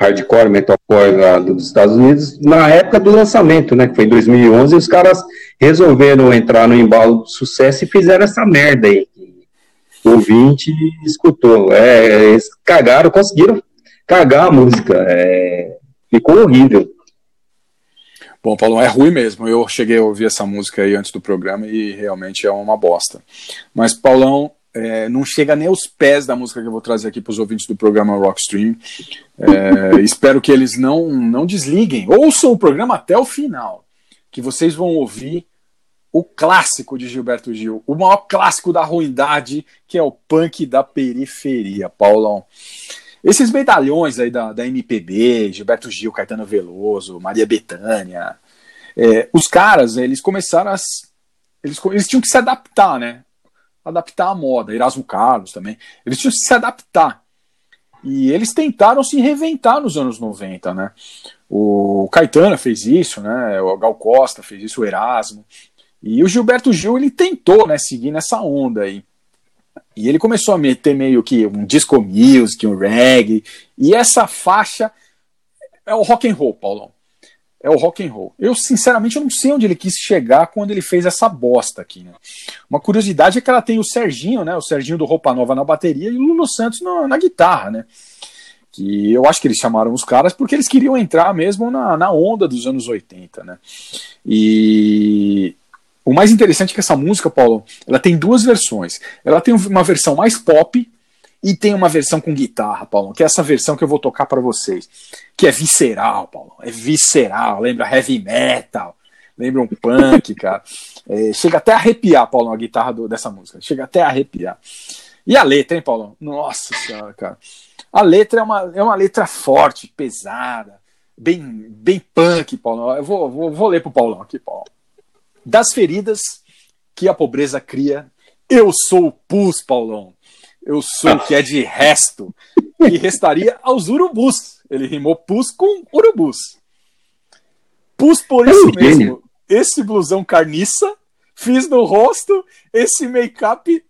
hardcore, metalcore lá dos Estados Unidos, na época do lançamento, né, que foi em 2011, os caras resolveram entrar no embalo do sucesso e fizeram essa merda aí o ouvinte escutou. É, eles cagaram, conseguiram cagar a música. É, ficou horrível. Bom, Paulo, é ruim mesmo. Eu cheguei a ouvir essa música aí antes do programa e realmente é uma bosta. Mas, Paulão, é, não chega nem aos pés da música que eu vou trazer aqui para os ouvintes do programa Rockstream. É, espero que eles não, não desliguem. Ouçam o programa até o final, que vocês vão ouvir o clássico de Gilberto Gil, o maior clássico da ruindade, que é o punk da periferia, Paulão. Esses medalhões aí da, da MPB, Gilberto Gil, Caetano Veloso, Maria Bethânia, é, os caras, eles começaram a. Eles, eles tinham que se adaptar, né? Adaptar à moda. Erasmo Carlos também. Eles tinham que se adaptar. E eles tentaram se reinventar nos anos 90, né? O Caetano fez isso, né? O Gal Costa fez isso, o Erasmo. E o Gilberto Gil, ele tentou, né, seguir nessa onda aí. E ele começou a meter meio que um disco music, um reggae. E essa faixa é o rock and roll, Paulão. É o rock and roll. Eu, sinceramente, eu não sei onde ele quis chegar quando ele fez essa bosta aqui, né? Uma curiosidade é que ela tem o Serginho, né? O Serginho do Roupa Nova na bateria e o Lulu Santos na, na guitarra, né? Que eu acho que eles chamaram os caras porque eles queriam entrar mesmo na, na onda dos anos 80, né? E o mais interessante é que essa música, Paulo, ela tem duas versões. Ela tem uma versão mais pop e tem uma versão com guitarra, Paulo, que é essa versão que eu vou tocar para vocês, que é visceral, Paulo. É visceral, lembra heavy metal, lembra um punk, cara. É, chega até a arrepiar, Paulo, a guitarra do- dessa música. Chega até a arrepiar. E a letra, hein, Paulo? Nossa senhora, cara. A letra é uma, é uma letra forte, pesada, bem, bem punk, Paulo. Eu vou, vou, vou ler pro Paulão aqui, Paulo. Das feridas que a pobreza cria, eu sou o pus, Paulão. Eu sou o que é de resto, que restaria aos urubus. Ele rimou pus com urubus. Pus por isso um gênio. mesmo. Esse blusão carniça, fiz no rosto esse make-up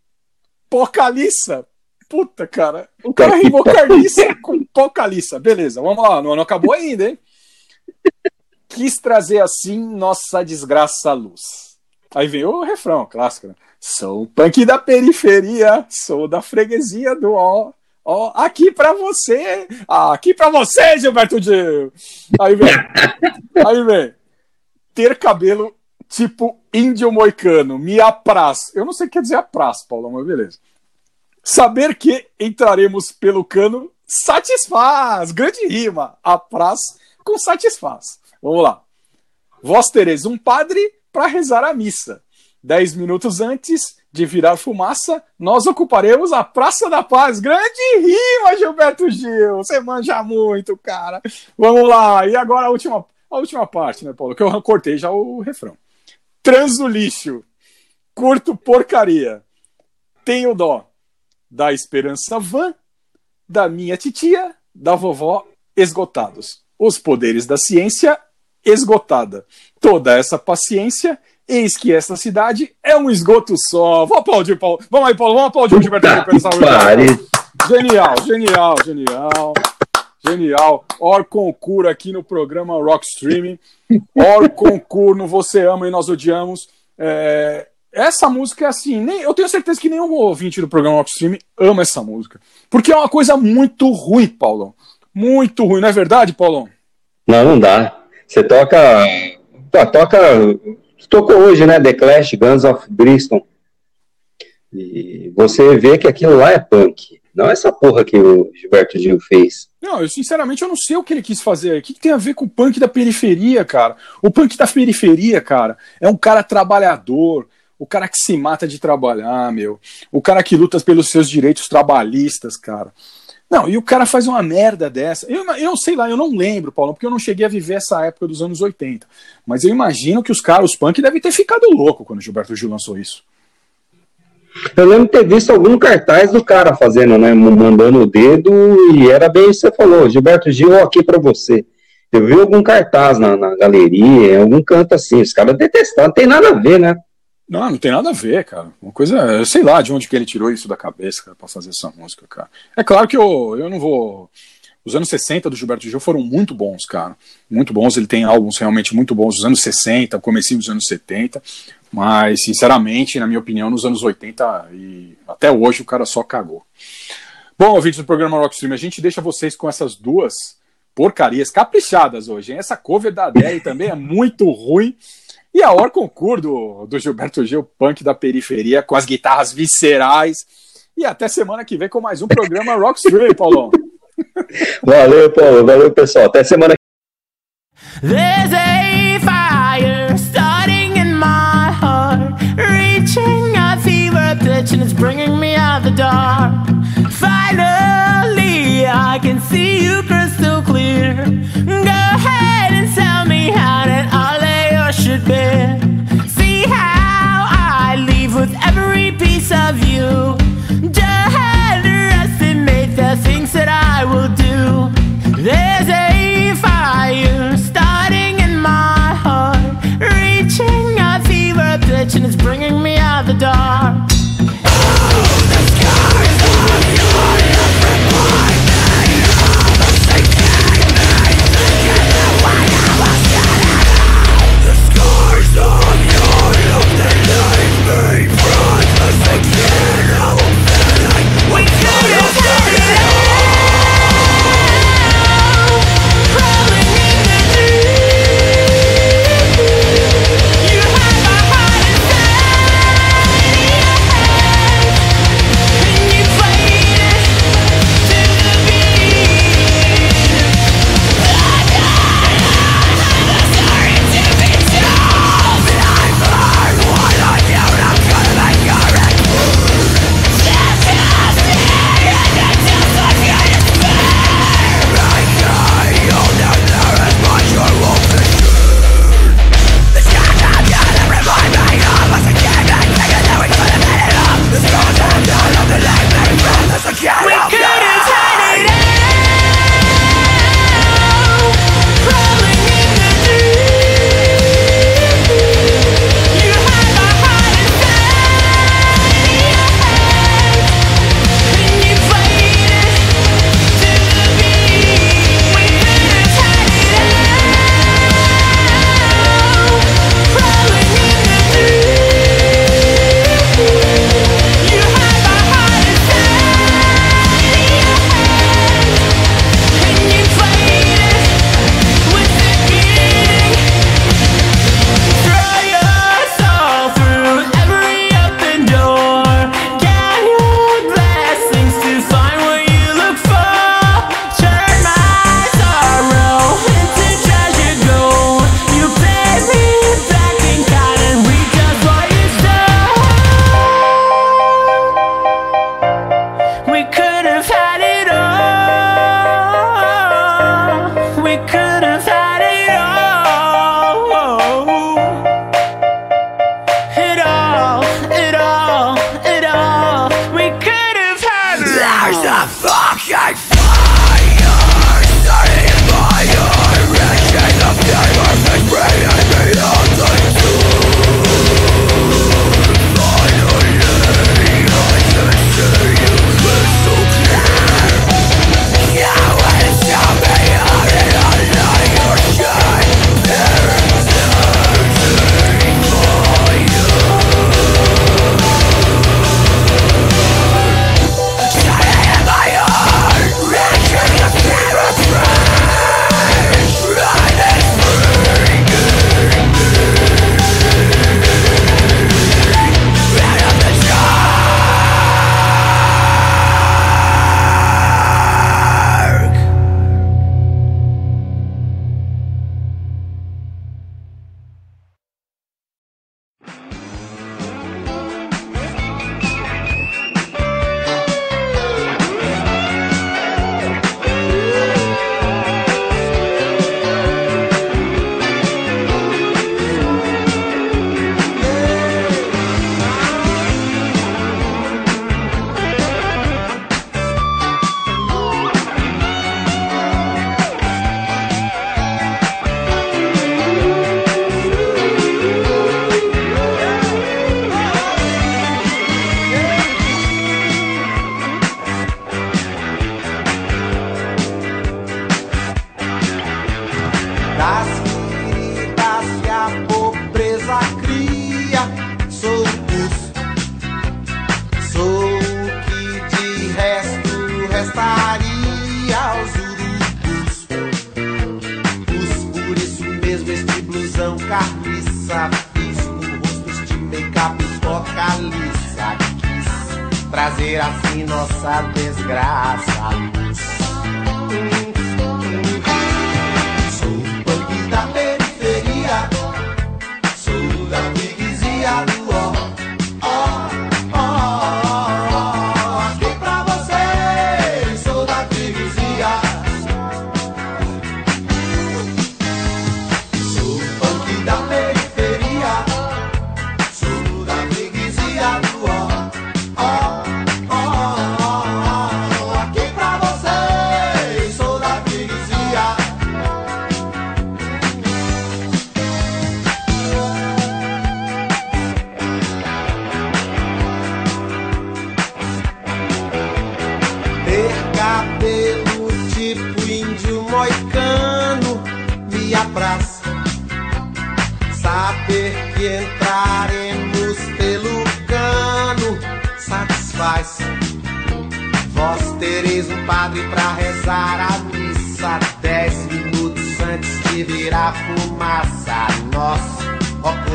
pocaliça. Puta, cara. O cara rimou carniça com pocaliça. Beleza, vamos lá. Não, não acabou ainda, hein? Quis trazer assim nossa desgraça à luz. Aí vem o refrão clássico. Né? Sou punk da periferia, sou da freguesia do ó. Ó, aqui pra você, aqui pra você, Gilberto Gil. Aí vem, aí vem. Ter cabelo tipo índio moicano, me apraz. Eu não sei o que quer dizer apraz, Paulo, mas beleza. Saber que entraremos pelo cano satisfaz. Grande rima. Apraz com satisfaz. Vamos lá. Vós tereis um padre para rezar a missa. Dez minutos antes de virar fumaça, nós ocuparemos a Praça da Paz. Grande rima, Gilberto Gil. Você manja muito, cara. Vamos lá. E agora a última, a última parte, né, Paulo? Que eu cortei já o refrão. Transo lixo. Curto porcaria. Tenho dó da esperança vã, da minha titia, da vovó, esgotados. Os poderes da ciência, esgotada. Toda essa paciência, eis que esta cidade é um esgoto só. Vou aplaudir, Paulo. Vamos aí, Paulo. Vamos aplaudir o Gilberto Gil. Genial, genial, genial. Genial. Or concur aqui no programa Rock Streaming. Or concur no Você Ama e Nós Odiamos. É, essa música é assim, nem, eu tenho certeza que nenhum ouvinte do programa Rock Streaming ama essa música. Porque é uma coisa muito ruim, Paulão. Muito ruim, não é verdade, Paulão? Não, não dá. Você toca. Pô, toca. Tocou hoje, né? The Clash, Guns of Bristol. E você vê que aquilo lá é punk. Não é essa porra que o Gilberto Gil fez. Não, eu sinceramente eu não sei o que ele quis fazer. O que, que tem a ver com o punk da periferia, cara? O punk da periferia, cara, é um cara trabalhador, o cara que se mata de trabalhar, meu. O cara que luta pelos seus direitos trabalhistas, cara. Não, e o cara faz uma merda dessa. Eu, eu sei lá, eu não lembro, Paulo, porque eu não cheguei a viver essa época dos anos 80. Mas eu imagino que os caras, os punk, devem ter ficado louco quando o Gilberto Gil lançou isso. Eu lembro ter visto algum cartaz do cara fazendo, né? Mandando o dedo e era bem isso que você falou. Gilberto Gil, aqui pra você. Eu vi algum cartaz na, na galeria, em algum canto assim. Os caras detestaram, não tem nada a ver, né? Não, não tem nada a ver, cara. Uma coisa, eu sei lá de onde que ele tirou isso da cabeça, cara, pra fazer essa música, cara. É claro que eu, eu não vou. Os anos 60 do Gilberto Gil foram muito bons, cara. Muito bons. Ele tem álbuns realmente muito bons dos anos 60, comecinho dos anos 70. Mas, sinceramente, na minha opinião, nos anos 80 e até hoje o cara só cagou. Bom, ouvintes do programa Rockstream, a gente deixa vocês com essas duas porcarias caprichadas hoje. Hein? Essa cover da Adele também é muito ruim. E a Or Concur do, do Gilberto Gil, punk da periferia, com as guitarras viscerais. E até semana que vem com mais um programa Rockstream, Paulão. Valeu, Paulo. Valeu, pessoal. Até semana There's a fire starting in my heart, reaching a fever pitch, and it's bringing me out the dark. Finally, I can see you crystal clear. Go ahead and tell me how, should be. See how I leave with every piece of you. Don't underestimate the things that I will do. There's a fire starting in my heart, reaching a fever pitch, and it's bringing me out the dark.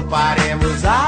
Ocuparemos a